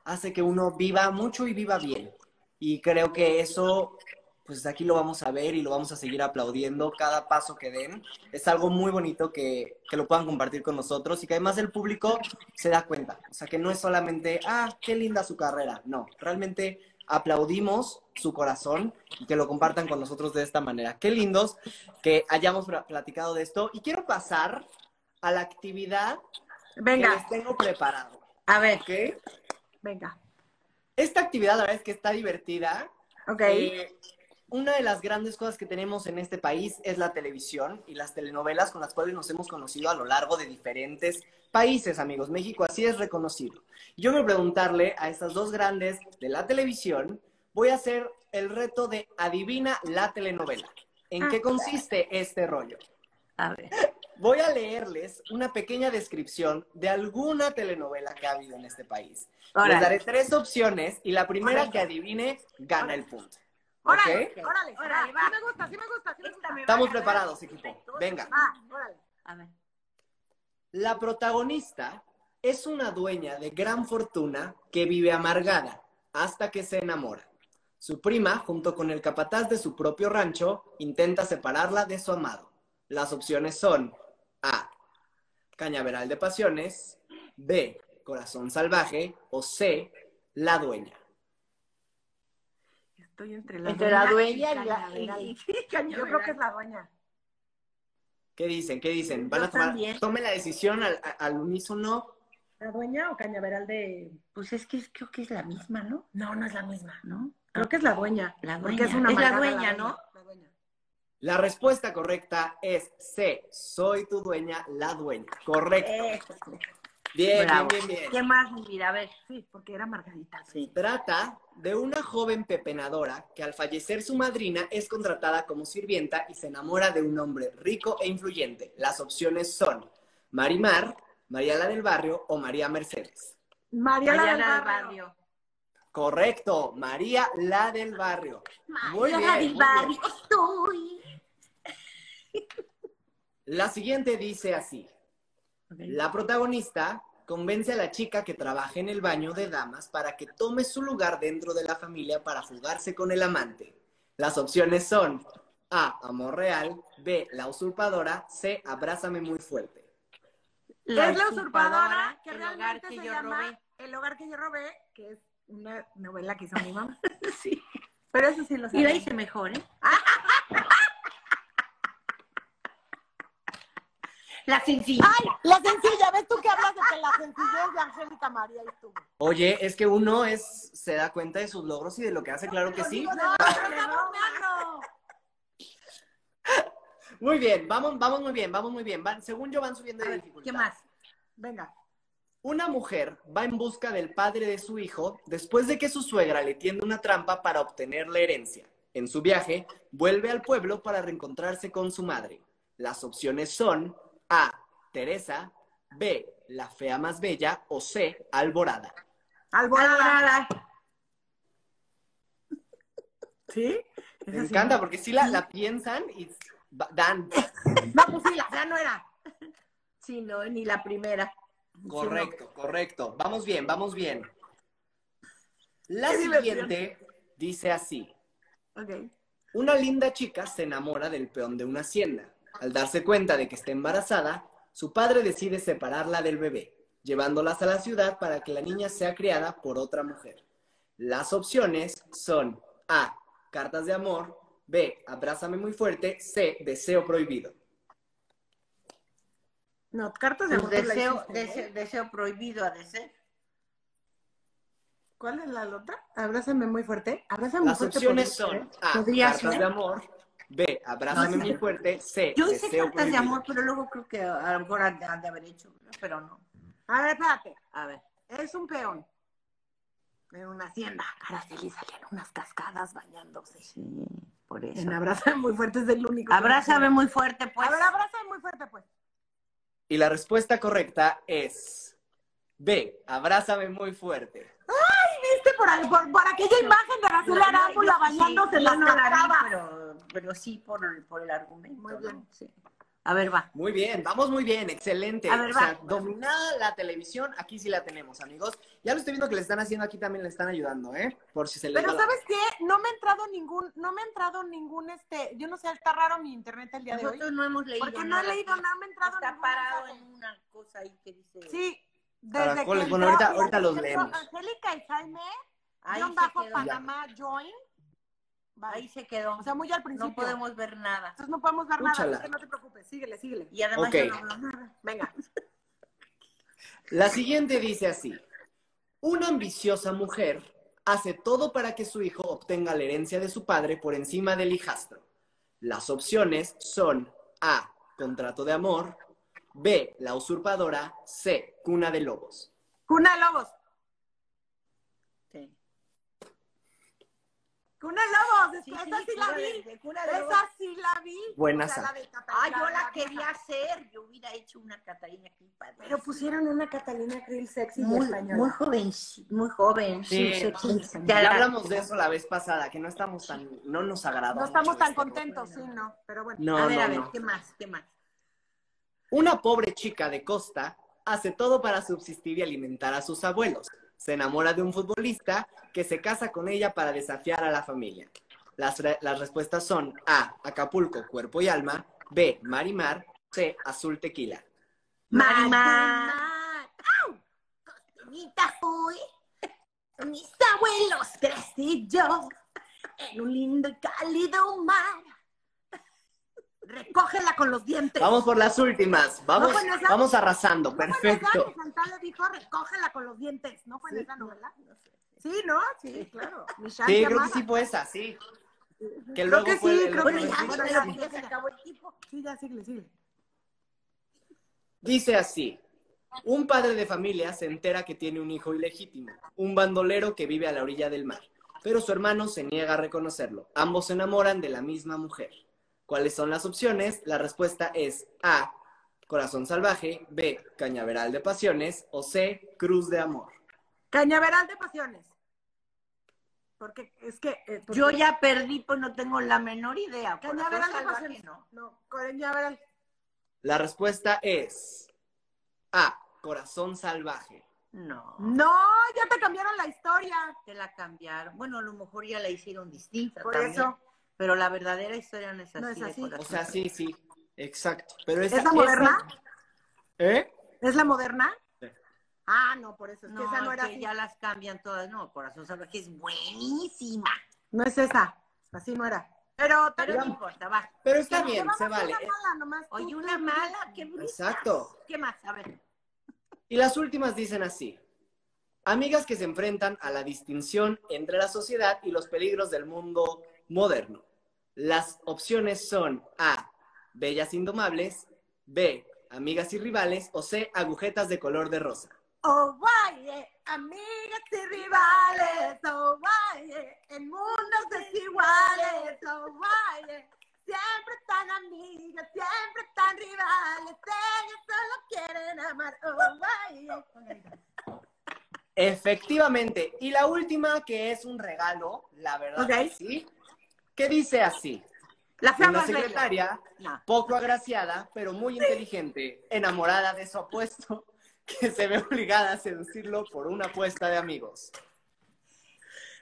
hace que uno viva mucho y viva bien. Y creo que eso, pues aquí lo vamos a ver y lo vamos a seguir aplaudiendo cada paso que den. Es algo muy bonito que, que lo puedan compartir con nosotros y que además el público se da cuenta. O sea, que no es solamente, ah, qué linda su carrera. No, realmente aplaudimos su corazón y que lo compartan con nosotros de esta manera. Qué lindos que hayamos pla- platicado de esto. Y quiero pasar a la actividad que Venga, les tengo preparado. A ver, ¿ok? venga. Esta actividad, la verdad es que está divertida. Ok. Eh, una de las grandes cosas que tenemos en este país es la televisión y las telenovelas con las cuales nos hemos conocido a lo largo de diferentes países, amigos. México así es reconocido. Yo a preguntarle a estas dos grandes de la televisión, voy a hacer el reto de adivina la telenovela. ¿En Ah. qué consiste este rollo? a ver. Voy a leerles una pequeña descripción de alguna telenovela que ha habido en este país. Les daré tres opciones y la primera Órale. que adivine gana el punto. Órale, ¿Ok? órale, Órale, órale, va. Sí me gusta, sí me gusta, sí me gusta. Estamos preparados, equipo. Venga. Va, órale. A ver. La protagonista es una dueña de gran fortuna que vive amargada hasta que se enamora. Su prima, junto con el capataz de su propio rancho, intenta separarla de su amado. Las opciones son A. Cañaveral de pasiones, B. Corazón salvaje o C. La dueña. Estoy entre la Entre la dueña y la... cañaveral. y- Yo creo que es la dueña. ¿Qué dicen? ¿Qué dicen? ¿Van Yo a tomar, también. tomen la decisión al, al unísono? ¿La dueña o cañaveral de...? Pues es que es- creo que es la misma, ¿no? No, no es la misma. ¿No? Creo que es la dueña. La porque dueña. es una Es la dueña, ¿no? La dueña. La respuesta correcta es C. Soy tu dueña, la dueña. Correcto. Bien, Bravo. bien, bien, bien. ¿Qué más, mi vida? A ver. Sí, porque era Margarita. Sí. Trata de una joven pepenadora que al fallecer su madrina es contratada como sirvienta y se enamora de un hombre rico e influyente. Las opciones son Marimar, María la del Barrio o María Mercedes. María, la del Mariana del barrio. Correcto, María la del Barrio. Muy Mariana bien, del muy bien. barrio estoy. La siguiente dice así. La protagonista convence a la chica que trabaja en el baño de damas para que tome su lugar dentro de la familia para fugarse con el amante. Las opciones son A. Amor real. B. La usurpadora. C. Abrázame muy fuerte. es la usurpadora que el realmente hogar que se yo llama robé. El hogar que yo robé, que es una novela que hizo mi mamá. Sí. Pero eso sí lo sé. Y la hice mejor, ¿eh? La sencilla. ¡Ay! La sencilla, ¿ves tú que hablas de que la sencillez de Angélica María estuvo? Oye, es que uno es se da cuenta de sus logros y de lo que hace, claro que sí. No, está bromeando. Muy bien, vamos, vamos muy bien, vamos muy bien. Van, según yo van subiendo de dificultad. ¿Qué más? Venga. Una mujer va en busca del padre de su hijo después de que su suegra le tiende una trampa para obtener la herencia. En su viaje, vuelve al pueblo para reencontrarse con su madre. Las opciones son A. Teresa, B. La fea más bella o C. Alborada. Alborada. ¿Sí? Me encanta porque sí la, la piensan y dan. No, pues sí, la no era. Sí, no, ni la primera. Correcto, correcto. Vamos bien, vamos bien. La Qué diversión. siguiente dice así. Una linda chica se enamora del peón de una hacienda. Al darse cuenta de que está embarazada, su padre decide separarla del bebé, llevándolas a la ciudad para que la niña sea criada por otra mujer. Las opciones son A. Cartas de amor, B. Abrázame muy fuerte, C. Deseo prohibido. No, cartas de amor. deseo, hiciste, deseo, ¿eh? deseo prohibido ha de ser. ¿Cuál es la otra? Abrázame muy fuerte. Abrázame muy Las fuerte. opciones podría son ser. A. Cartas ser. de amor, B. Abrázame No, muy fuerte, C. Yo hice Deseo cartas de amor, pero luego creo que a lo mejor han de, han de haber hecho, pero no. A ver, espérate. A ver. Es un peón. En una hacienda. Araceli salían unas cascadas bañándose. Sí, por eso. En abrázame muy fuerte es el único. Abrázame me muy fuerte, pues. A ver, abrázame muy fuerte, pues. Y la respuesta correcta es B. Abrázame muy fuerte. ¿Viste por, por, por aquella imagen de Araceli Arámbula bañándose sí, en la cascadas? pero, pero sí por, el- por el argumento. Muy ¿no? bien. Sí. A ver, va. Muy bien, vamos muy bien, excelente. A ver, o sea, va. dominada la televisión, aquí sí la tenemos, amigos. Ya lo estoy viendo que le están haciendo aquí también le están ayudando, ¿eh? Por si se les Pero va la- ¿sabes qué? No me ha entrado ningún, no me ha entrado ningún, este, yo no sé, está raro mi internet el día de hoy. Nosotros no hemos leído Porque no he leído nada, me ha entrado Está ningún parado mensaje. en una cosa ahí que dice. Sí, desde Caracoles, que bueno, entró- ahorita- ahorita los leemos. Angélica y Jaime, Ahí se bajo quedó. Panamá, join. Vale. Ahí se quedó. O sea, muy al principio. no podemos ver nada. Entonces no podemos ver nada, Úchala. así que no te preocupes, síguele, síguele. Y además Ok. yo no veo nada. Venga. La siguiente dice así. Una ambiciosa mujer hace todo para que su hijo obtenga la herencia de su padre por encima del hijastro. Las opciones son A. Contrato de amor, B. La usurpadora, C. Cuna de lobos. Cuna de Lobos. Sí. Cuna de Lobos, Sí, esa sí, la vi. de- de Cuna de Lobos. Esa sí la vi. Buena O sea, sa- la de Catalina, Ah, yo la quería hacer. Yo hubiera hecho una Catalina aquí padre. Pero pusieron una Catalina Krill sexy muy, española. muy joven, muy joven. Sí, Sí, sexy. Ya Ya la- hablamos de eso la vez pasada, que no estamos tan, no nos agradó. No estamos tan este contentos, sí, no. Pero bueno. No, a ver, no, a ver, no. ¿qué más? ¿Qué más? Una pobre chica de costa hace todo para subsistir y alimentar a sus abuelos. Se enamora de un futbolista que se casa con ella para desafiar a la familia. Las, las respuestas son A. Acapulco, cuerpo y alma. B. Marimar. C. Azul tequila. Marimar. ¡Au! Costeñita fui, mis abuelos crecí en un lindo y cálido mar. Recógela con los dientes. Vamos por las últimas. Vamos, esa? vamos arrasando. ¿No Perfecto. Chantal le dijo, recógela con los dientes? ¿No fue en esa novela? Sí, ¿no? Sí, claro. Mi Sí, creo que sí fue esa, sí. Que Creo luego que fue sí, el- creo que ya, sí. pero Bueno, ya se acabó el tiempo. Sí, ya, sigue, sigue. Dice así. Un padre de familia se entera que tiene un hijo ilegítimo, un bandolero que vive a la orilla del mar, pero su hermano se niega a reconocerlo. Ambos se enamoran de la misma mujer. ¿Cuáles son las opciones? La respuesta es A, corazón salvaje, B, cañaveral de pasiones o C, cruz de amor. Cañaveral de pasiones. Porque es que. eh, porque- Yo ya perdí, pues no tengo la menor idea. Cañaveral de pasiones. no. No, cañaveral. La respuesta es A, corazón salvaje. No, No, ya te cambiaron la historia. te la cambiaron. Bueno, a lo mejor ya la hicieron distinta Por también, eso. Pero la verdadera historia no es así. No es así. O sea, sí, sí, exacto. Pero ¿Es esa, la moderna? esa- ¿Eh? ¿Es la moderna? Sí. Ah, no, por eso. Es que No, esa no era que así. ya las cambian todas. No, Corazón Salvaje es buenísima. No es esa. Así no era. Pero, Pero no importa, va. Pero está pero bien, se vale. Una mala, nomás. Oye, Tú, una tú, mala, qué bruta. Exacto. ¿Qué más? A ver. Y las últimas dicen así. Amigas que se enfrentan a la distinción entre la sociedad y los peligros del mundo moderno. Las opciones son A, bellas indomables, B, amigas y rivales o C, agujetas de color de rosa. Oh, vaya, amigas y rivales, oh, vaya, en mundos desiguales, oh, vaya, siempre tan amigas, siempre tan rivales, ellas solo quieren amar, oh, vaya. Efectivamente. Y la última, que es un regalo, la verdad, que sí, que dice así. La fea Una más bella. secretaria No. poco agraciada, pero muy inteligente, enamorada de su apuesto, que se ve obligada a seducirlo por una apuesta de amigos.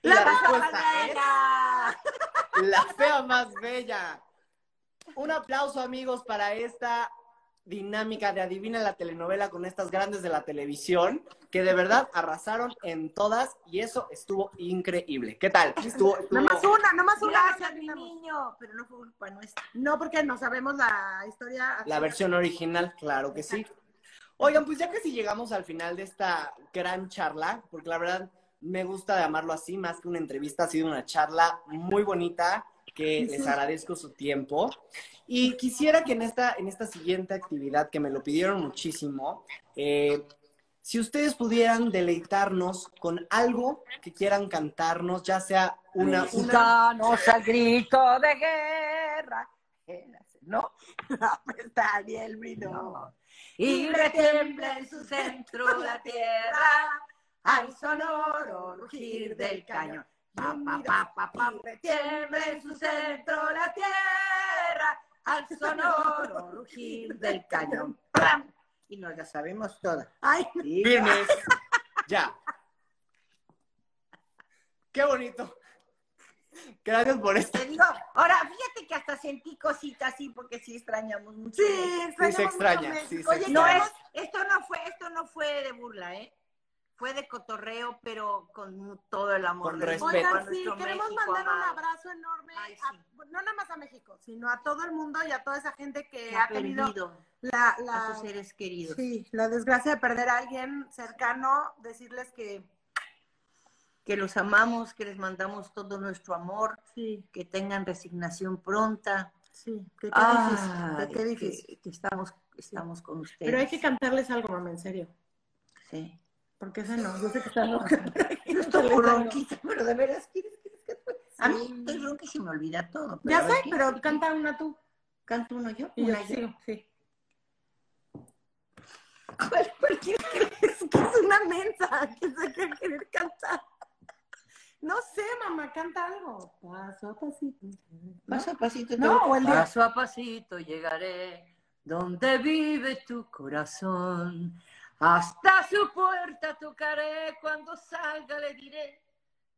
La, fea más respuesta bella. es la fea más bella. Un aplauso, amigos, para esta dinámica de Adivina la telenovela con estas grandes de la televisión, que de verdad arrasaron en todas y eso estuvo increíble. ¿Qué tal? Estuvo, estuvo- Nomás una, nomás una. Gracias, mi niño. Pero no fue culpa nuestra. No, porque no sabemos la historia. La versión original, claro que sí. Oigan, pues ya casi llegamos al final de esta gran charla, porque la verdad me gusta llamarlo así, más que una entrevista, ha sido una charla muy bonita, que les agradezco su tiempo. Y quisiera que en esta, en esta siguiente actividad, que me lo pidieron muchísimo, eh, si ustedes pudieran deleitarnos con algo que quieran cantarnos, ya sea una... una Mexicanos al grito de guerra. ¿No? Está bien, Brito. Y retiembla en su centro la tierra al sonoro rugir del cañón. Pa, pa, pa, pa, pa, retiembla en su centro la tierra al sonoro rugir del cañón. ¡Pam! Y nos la sabemos todas. Ay, Firmes. Ya. Qué bonito. Gracias por esto. Te digo, ahora fíjate que hasta sentí cositas así porque sí extrañamos mucho. sí, Sí se extrañamos mucho extraña, sí se Oye, No extraña. es, esto no fue, esto no fue de burla, ¿eh? Fue de cotorreo, pero con todo el amor Con del respeto. Oigan, sí, queremos México mandar un abrazo enorme, Ay, a- sí. no nada más a México, sino a todo el mundo y a toda esa gente que Que ha tenido perdido la, a la, sus seres queridos. sí, la desgracia de perder a alguien cercano, decirles que Que los amamos, que les mandamos todo nuestro amor, sí, que tengan resignación pronta. sí, que qué difícil, que qué difícil. Que, estamos, estamos con ustedes. Pero hay que cantarles algo, mamá, en serio. Sí. Porque ese no, yo sé que está loca. Yo estoy ronquita, pero de veras, ¿quieres, quieres que te- A mí Sí. estoy ronca y se me olvida todo. Ya sé, ¿qué? pero canta una tú. ¿Canto uno yo? Y ¿Una yo? sigo, sí. ¿Cuál, cuál quieres que Es que es una mensa que se quiere querer cantar. No sé, mamá, canta algo. Paso a pasito. Paso a pasito. No, o el Paso a pasito llegaré donde vive tu corazón. Hasta su puerta tocaré. Cuando salga le diré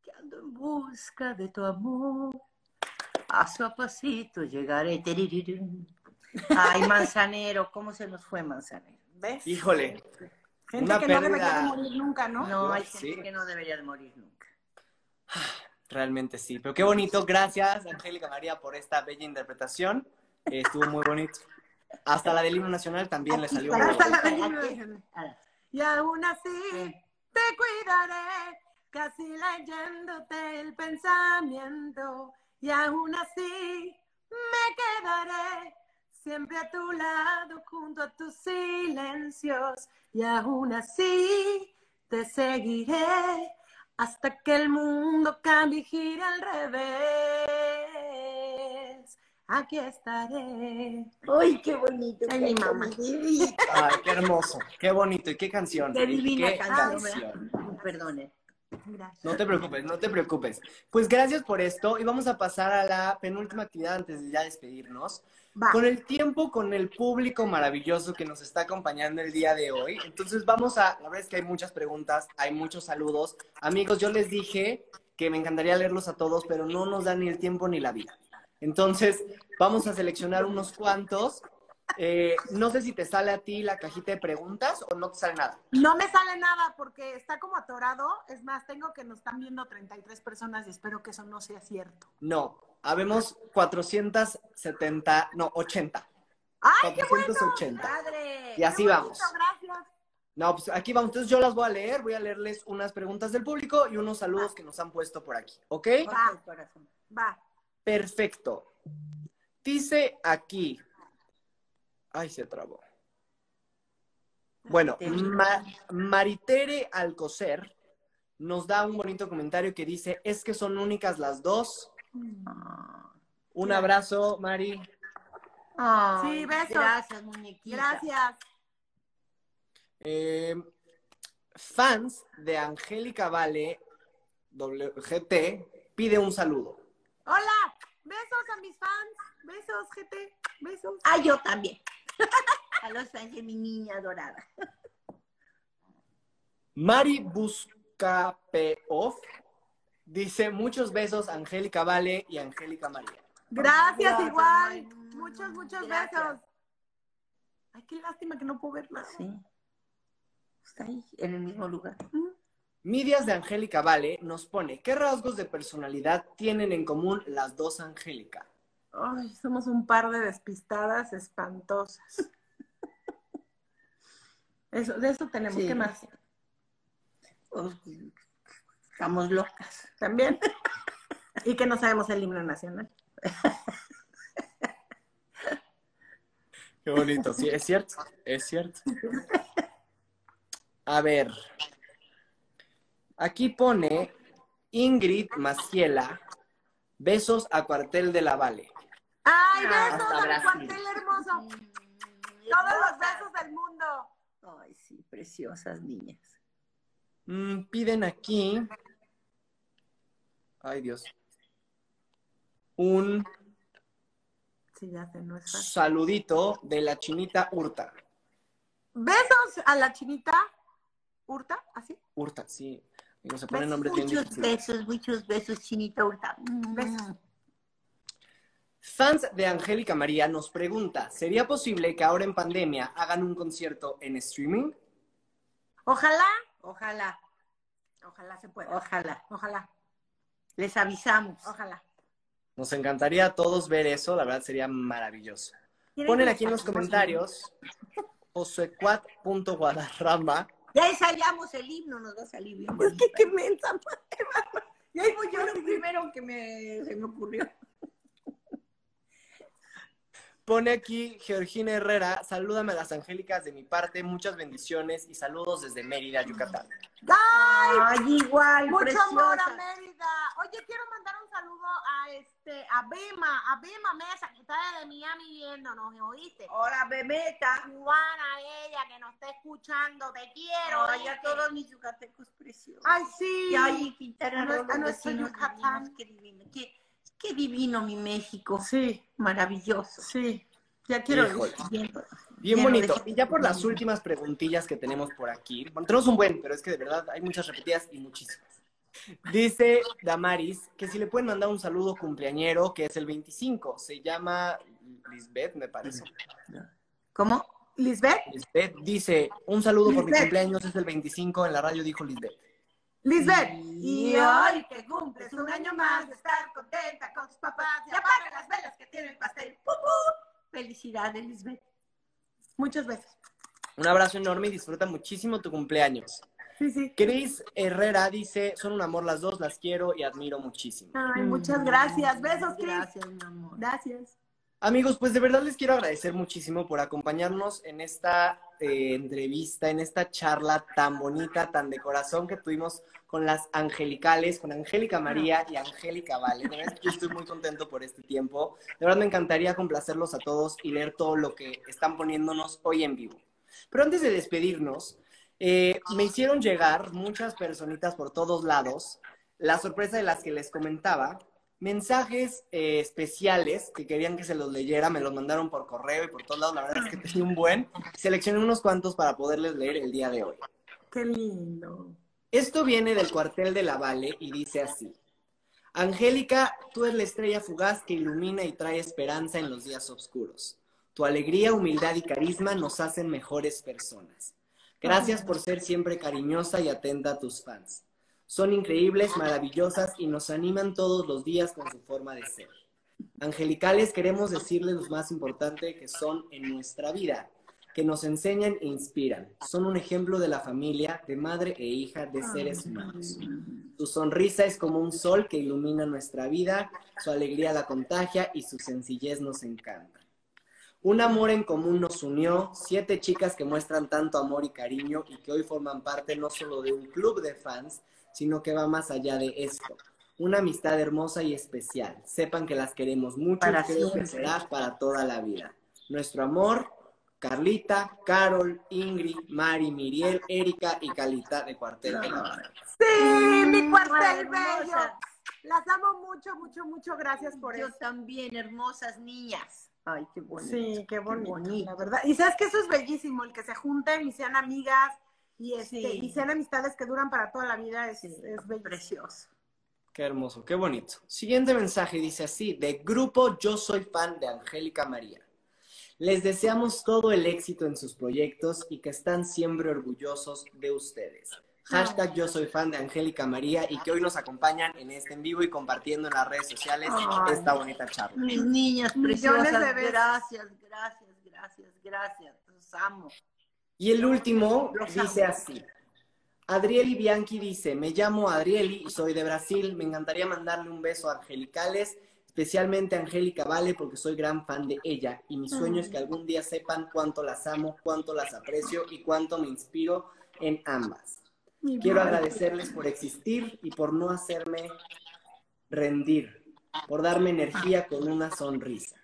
que ando en busca de tu amor. Paso a pasito llegaré. Ay, Manzanero, ¿cómo se nos fue Manzanero? ¿Ves? Híjole. Gente una que no debería de morir nunca, ¿no? No, hay sí. gente que no debería de morir nunca. Realmente sí. Pero qué bonito. Gracias, Angélica María, por esta bella interpretación. Eh, estuvo muy bonito. Hasta la del himno nacional también le salió Hasta la del himno nacional. Y aún así te cuidaré, casi leyéndote el pensamiento. Y aún así me quedaré siempre a tu lado junto a tus silencios. Y aún así te seguiré hasta que el mundo cambie y gire al revés. Aquí estaré. Ay, qué bonito. Ay, mi mamá. bonito. Ay, qué hermoso. Qué bonito. Y qué canción. Qué divina qué canción. canción. Perdone. Gracias. No te preocupes, no te preocupes. Pues gracias por esto y vamos a pasar a la penúltima actividad antes de ya despedirnos. Va. Con el tiempo, con el público maravilloso que nos está acompañando el día de hoy. Entonces vamos a, la verdad es que hay muchas preguntas, hay muchos saludos. Amigos, yo les dije que me encantaría leerlos a todos, pero no nos da ni el tiempo ni la vida. Entonces vamos a seleccionar unos cuantos. Eh, no sé si te sale a ti la cajita de preguntas o no te sale nada. No me sale nada porque está como atorado. Es más, tengo que nos están viendo 33 personas y espero que eso no sea cierto. No, habemos 470, no, 80. ¡Ay, qué bueno! 480. Padre. Y así Qué vamos. bonito, gracias. No, pues aquí vamos. Entonces yo las voy a leer, voy a leerles unas preguntas del público y unos saludos que nos han puesto por aquí, ¿ok? Corazón. Va. Perfecto. Dice aquí. Ay, se trabó. Bueno, Ma- Maritere Alcocer nos da un bonito comentario que dice, es que son únicas las dos. Ah. Un abrazo, Mari. Sí, besos. Gracias, muñequita. Gracias. Eh, fans de Angélica Vale WGT pide un saludo. Hola. Besos a mis fans. Besos, GT. Besos. Ah, yo también. A los fans de mi niña dorada. Mari Buscapeoff dice muchos besos Angélica Vale y Angélica María. Gracias, Gracias, igual. Mari. Muchos, muchos Gracias. besos. Ay, qué lástima que no puedo ver nada. Sí. Está ahí, en el mismo lugar. Midias de Angélica Vale nos pone, ¿qué rasgos de personalidad tienen en común las dos Angélica? Ay, somos un par de despistadas espantosas. Eso, de eso tenemos. Sí. ¿Qué más? Pues, estamos locas. También. y que no sabemos el himno nacional. Qué bonito, sí, es cierto, es cierto. A ver, aquí pone Ingrid Maciela, besos a Cuartel de la Vale. ¡Ay, Ah, besos a mi Brasil. cuartel hermoso! Todos los besos del mundo. Ay, sí, preciosas niñas. Mm, piden aquí, ay Dios, un Sí, ya sé, no es fácil. saludito de la chinita Hurta. Besos a la chinita Hurta, así. Hurta, sí. Digo, se ponen nombres bien Muchos difíciles. besos, muchos besos, Chinita Hurta. Besos. Fans de Angélica María nos pregunta, ¿sería posible que ahora en pandemia hagan un concierto en streaming? Ojalá, Ojalá, ojalá se pueda. ojalá. Ojalá, Les avisamos. ojalá. Nos encantaría a todos ver eso, la verdad sería maravilloso. ¿Quieren Ponen aquí en los les pasemos Ya ensayamos el himno, nos va a salir bien. Que qué mensa. Y ahí voy yo lo primero que me, se me ocurrió. Pone aquí Georgina Herrera, salúdame a las angélicas de mi parte, muchas bendiciones y saludos desde Mérida, Yucatán. ¡Ay! Ay, igual, Mucho preciosa. amor a Mérida. Oye, quiero mandar un saludo a este, a Bema, a Bema Mesa, que está desde Miami viéndonos, ¿oíste? Hola, bebeta. Juana, ella, que nos está escuchando, te quiero. Ay, a todos mis yucatecos preciosos. Ay, sí. Y ay, Quintana A Roo, vecinos Yucatán. Qué divino. Qué, qué divino mi México. Sí, Maravilloso. sí. Ya quiero. Híjole. Bien, bonito. Y ya por las últimas preguntillas que tenemos por aquí. Bueno, tenemos un buen, pero es que de verdad hay muchas repetidas y muchísimas. Dice Damaris que si le pueden mandar un saludo cumpleañero, que es el 25. Se llama Lisbeth, me parece. ¿Cómo? Lisbeth, Lisbeth dice, un saludo por mi Lisbeth. cumpleaños, es el 25, en la radio dijo Lisbeth. Lisbeth, y hoy que cumples un año más de estar contenta con tus papás y apaga las velas que tiene el pastel. Felicidades, Lisbeth. Muchas veces. Un abrazo enorme y disfruta muchísimo tu cumpleaños. Sí, sí. Cris Herrera dice, son un amor las dos, las quiero y admiro muchísimo. Ay, muchas gracias. Besos, Cris. Gracias, mi amor. Gracias. Amigos, pues de verdad les quiero agradecer muchísimo por acompañarnos en esta eh, entrevista, en esta charla tan bonita, tan de corazón que tuvimos con las angelicales, con Angélica María y Angélica Vale. De verdad, yo estoy muy contento por este tiempo. De verdad me encantaría complacerlos a todos y leer todo lo que están poniéndonos hoy en vivo. Pero antes de despedirnos, eh, me hicieron llegar muchas personitas por todos lados, la sorpresa de las que les comentaba, mensajes eh, especiales que querían que se los leyera, me los mandaron por correo y por todos lados, la verdad es que tenía un buen, seleccioné unos cuantos para poderles leer el día de hoy. Qué lindo. Esto viene del cuartel de la Vale y dice así. Angélica, tú eres la estrella fugaz que ilumina y trae esperanza en los días oscuros. Tu alegría, humildad y carisma nos hacen mejores personas. Gracias por ser siempre cariñosa y atenta a tus fans. Son increíbles, maravillosas y nos animan todos los días con su forma de ser. Angelicales, queremos decirles lo más importante que son en nuestra vida, que nos enseñan e inspiran. Son un ejemplo de la familia, de madre e hija, de seres humanos. Su sonrisa es como un sol que ilumina nuestra vida, su alegría la contagia y su sencillez nos encanta. Un amor en común nos unió, siete chicas que muestran tanto amor y cariño y que hoy forman parte no solo de un club de fans, sino que va más allá de esto. Una amistad hermosa y especial. Sepan que las queremos mucho Para y creo siempre. que será para toda la vida. Nuestro amor, Carlita, Carol, Ingrid, Mari, Miriel, Erika y Calita de Cuartel de la Barra. Sí, mi cuartel bello. Las amo mucho, mucho, mucho. Gracias por Yo eso. también, hermosas niñas. Ay, qué bonito. Sí, qué bonito, bonito. la verdad. Y sabes que eso es bellísimo, el que se junten y sean amigas y, este, Sí. y sean amistades que duran para toda la vida, es, Sí, es bellísimo. precioso. Qué hermoso, qué bonito. Siguiente mensaje dice así, de grupo Yo Soy Fan de Angélica María. Les deseamos todo el éxito en sus proyectos y que están siempre orgullosos de ustedes. Hashtag Yo Soy Fan de Angélica María y que hoy nos acompañan en este en vivo y compartiendo en las redes sociales Ay. esta bonita charla. Mis niñas preciosas, gracias, gracias, gracias, gracias. Los amo. Y el último Los dice amo. así. Adrieli Bianchi dice, me llamo Adrieli y soy de Brasil. Me encantaría mandarle un beso a Angelicales, especialmente a Angélica Vale, porque soy gran fan de ella. Y mi sueño es que algún día sepan cuánto las amo, cuánto las aprecio y cuánto me inspiro en ambas. Mi Quiero madre. agradecerles por existir y por no hacerme rendir, por darme energía con una sonrisa.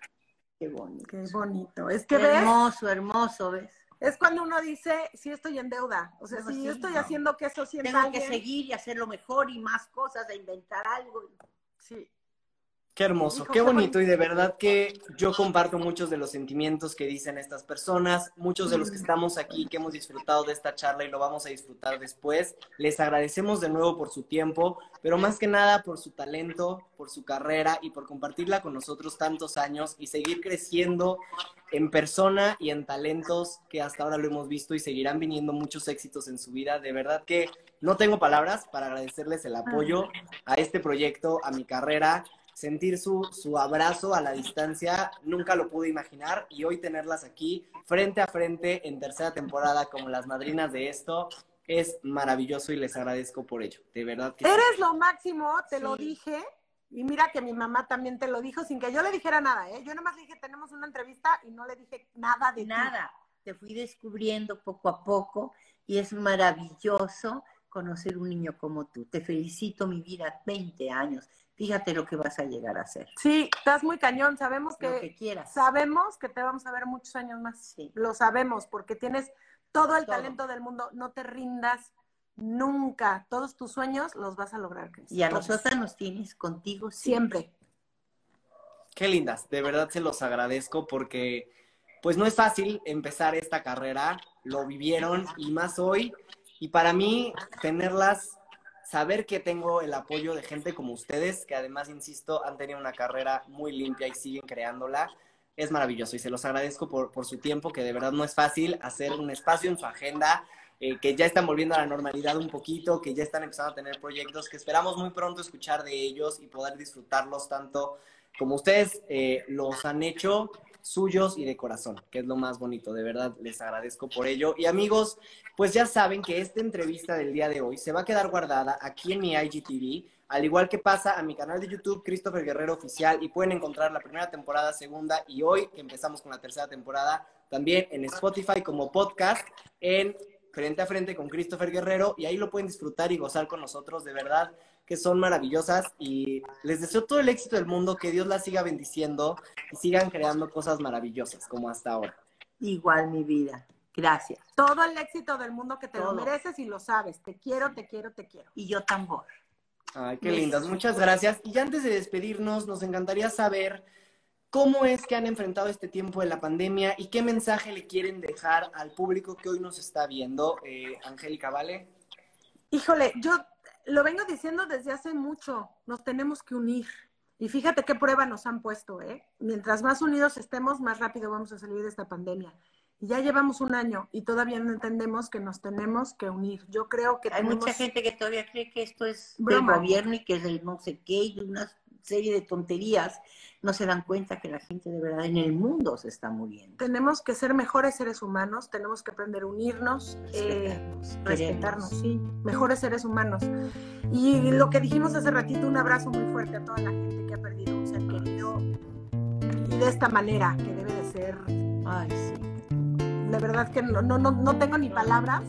Qué bonito. Qué bonito. Es que Qué ves, hermoso, hermoso, ¿ves? es cuando uno dice, sí estoy en deuda. O sea, No, si sí, yo estoy no. haciendo que eso sienta Tengo que seguir y hacerlo mejor y más cosas, e inventar algo. Sí. Qué hermoso, qué bonito y de verdad que yo comparto muchos de los sentimientos que dicen estas personas, muchos de los Mm. que estamos aquí, que hemos disfrutado de esta charla y lo vamos a disfrutar después. Les agradecemos de nuevo por su tiempo, pero más que nada por su talento, por su carrera y por compartirla con nosotros tantos años y seguir creciendo en persona y en talentos que hasta ahora lo hemos visto y seguirán viniendo muchos éxitos en su vida. De verdad que no tengo palabras para agradecerles el apoyo a este proyecto, a mi carrera sentir su, su abrazo a la distancia, nunca lo pude imaginar y hoy tenerlas aquí frente a frente en tercera temporada como las madrinas de esto es maravilloso y les agradezco por ello, de verdad que sí. Eres lo máximo, te lo dije. Y mira que mi mamá también te lo dijo sin que yo le dijera nada, ¿eh? Yo nomás le dije, tenemos una entrevista y no le dije nada de ti. Nada. Te fui descubriendo poco a poco y es maravilloso conocer un niño como tú. Te felicito, mi vida, 20 años. Fíjate lo que vas a llegar a hacer. Sí, estás muy cañón. Sabemos Lo que, que quieras. sabemos que te vamos a ver muchos años más. Sí. Lo sabemos porque tienes todo el Todo. talento del mundo. No te rindas nunca. Todos tus sueños los vas a lograr. Y a Todos. nosotras nos tienes contigo siempre. siempre. Qué lindas, de verdad se los agradezco porque pues no es fácil empezar esta carrera, lo vivieron y más hoy. Y para mí tenerlas, saber que tengo el apoyo de gente como ustedes, que además, insisto, han tenido una carrera muy limpia y siguen creándola, es maravilloso. Y se los agradezco por, por su tiempo, que de verdad no es fácil hacer un espacio en su agenda eh, que ya están volviendo a la normalidad un poquito, que ya están empezando a tener proyectos, que esperamos muy pronto escuchar de ellos y poder disfrutarlos tanto como ustedes eh, los han hecho suyos y de corazón, que es lo más bonito. De verdad, les agradezco por ello. Y amigos, pues ya saben que esta entrevista del día de hoy se va a quedar guardada aquí en mi IGTV, al igual que pasa a mi canal de YouTube, Christopher Guerrero Oficial, y pueden encontrar la primera temporada, segunda y hoy, que empezamos con la tercera temporada, también en Spotify como podcast, en Frente a Frente con Christopher Guerrero, y ahí lo pueden disfrutar y gozar con nosotros, de verdad que son maravillosas y les deseo todo el éxito del mundo, que Dios las siga bendiciendo y sigan creando cosas maravillosas como hasta ahora. Igual mi vida. Gracias. Todo el éxito del mundo que te lo mereces y lo sabes. Te quiero, te quiero, te quiero. Y yo tambor. Ay, qué lindas. Muchas gracias. Y antes de despedirnos, nos encantaría saber cómo es que han enfrentado este tiempo de la pandemia y qué mensaje le quieren dejar al público que hoy nos está viendo. Eh, Angélica, ¿vale? Híjole, yo lo vengo diciendo desde hace mucho, nos tenemos que unir. Y fíjate qué prueba nos han puesto, ¿eh? Mientras más unidos estemos, más rápido vamos a salir de esta pandemia. Y ya llevamos un año y todavía no entendemos que nos tenemos que unir. Yo creo que hay mucha gente que todavía cree que esto es del gobierno y que es del no sé qué y unas serie de tonterías, no se dan cuenta que la gente de verdad en el mundo se está muriendo. Tenemos que ser mejores seres humanos, tenemos que aprender a unirnos, eh, respetarnos, sí, mejores seres humanos. Y lo que dijimos hace ratito, un abrazo muy fuerte a toda la gente que ha perdido un ser querido y de esta manera, que debe de ser... Ay, sí. De verdad que no, no, no tengo ni palabras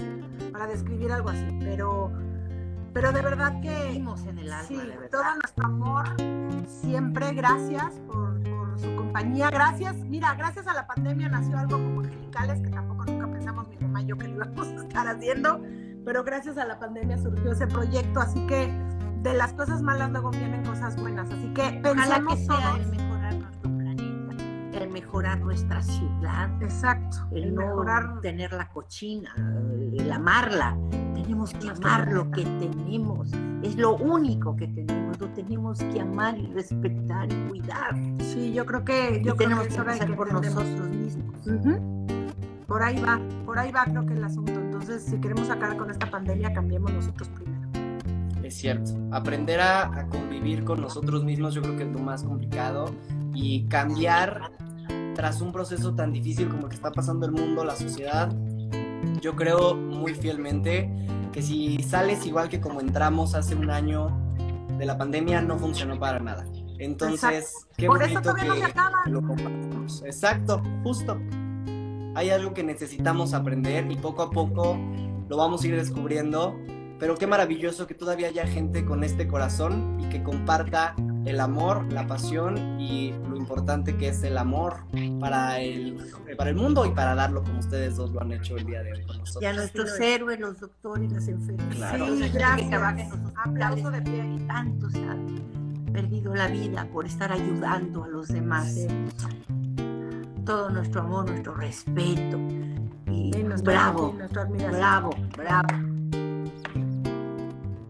para describir algo así, pero pero de verdad que en el alma, sí, todo nuestro amor, siempre gracias por, su compañía, gracias, mira, gracias a la pandemia nació algo como Angelicales, que tampoco nunca pensamos mi mamá y yo que lo íbamos a estar haciendo, pero gracias a la pandemia surgió ese proyecto, así que de las cosas malas luego vienen cosas buenas, así que pensamos que el mejorar nuestra ciudad, exacto, el, mejorar tener la cochina, el amarla, tenemos que amar lo que tenemos. Es lo único que tenemos. Lo tenemos que amar y respetar y cuidar. Sí, yo creo que yo tenemos que hacer por nosotros mismos. Por ahí va, por ahí va creo que el asunto. Entonces, si queremos sacar con esta pandemia, cambiemos nosotros primero. Es cierto. Aprender a, a convivir con nosotros mismos yo creo que es lo más complicado y cambiar tras un proceso tan difícil como el que está pasando el mundo, la sociedad, yo creo muy fielmente que si sales igual que como entramos hace un año de la pandemia, no funcionó para nada. Entonces, qué bonito que lo compartimos. Exacto, justo. Hay algo que necesitamos aprender y poco a poco lo vamos a ir descubriendo. Pero qué maravilloso que todavía haya gente con este corazón y que comparta el amor, la pasión y lo importante que es el amor para el, para el mundo y para darlo como ustedes dos lo han hecho el día de hoy con nosotros. Y a nuestros héroes, los doctores, las enfermeras. Claro. Sí, gracias. Aplauso de pie. Y tantos han perdido la vida por estar ayudando a los demás. Todo nuestro amor, nuestro respeto. Y, bravo, bravo, bravo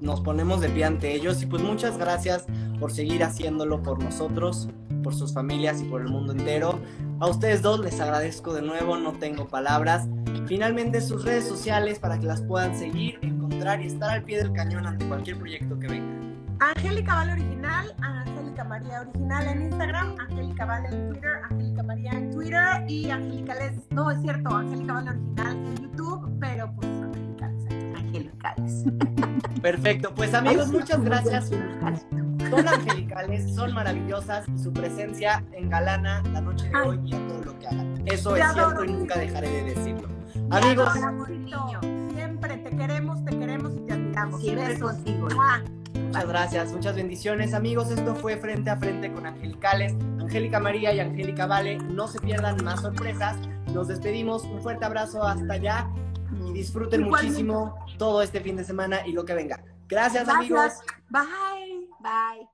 nos ponemos de pie ante ellos y pues muchas gracias por seguir haciéndolo por nosotros, por sus familias y por el mundo entero. A ustedes dos les agradezco de nuevo, no tengo palabras. Finalmente sus redes sociales para que las puedan seguir, encontrar y estar al pie del cañón ante cualquier proyecto que venga. Angélica Vale Original, Angélica María Original en Instagram, Angélica Vale en Twitter, Angélica María en Twitter y Angélica Les, no es cierto, Angélica Vale Original en YouTube, pero pues angelicales. Perfecto, pues amigos, muchas gracias. Son angelicales, son maravillosas y su presencia engalana la noche de hoy y a todo lo que hagan. Eso es cierto y nunca dejaré de decirlo. Amigos, siempre te queremos, te queremos y te admiramos. Siempre contigo. Muchas gracias, muchas bendiciones amigos. Esto fue Frente a Frente con Angelicales, Angélica María y Angélica Vale. No se pierdan más sorpresas. Nos despedimos. Un fuerte abrazo hasta allá disfruten muchísimo todo este fin de semana y lo que venga. Gracias, amigos. Bye. Bye.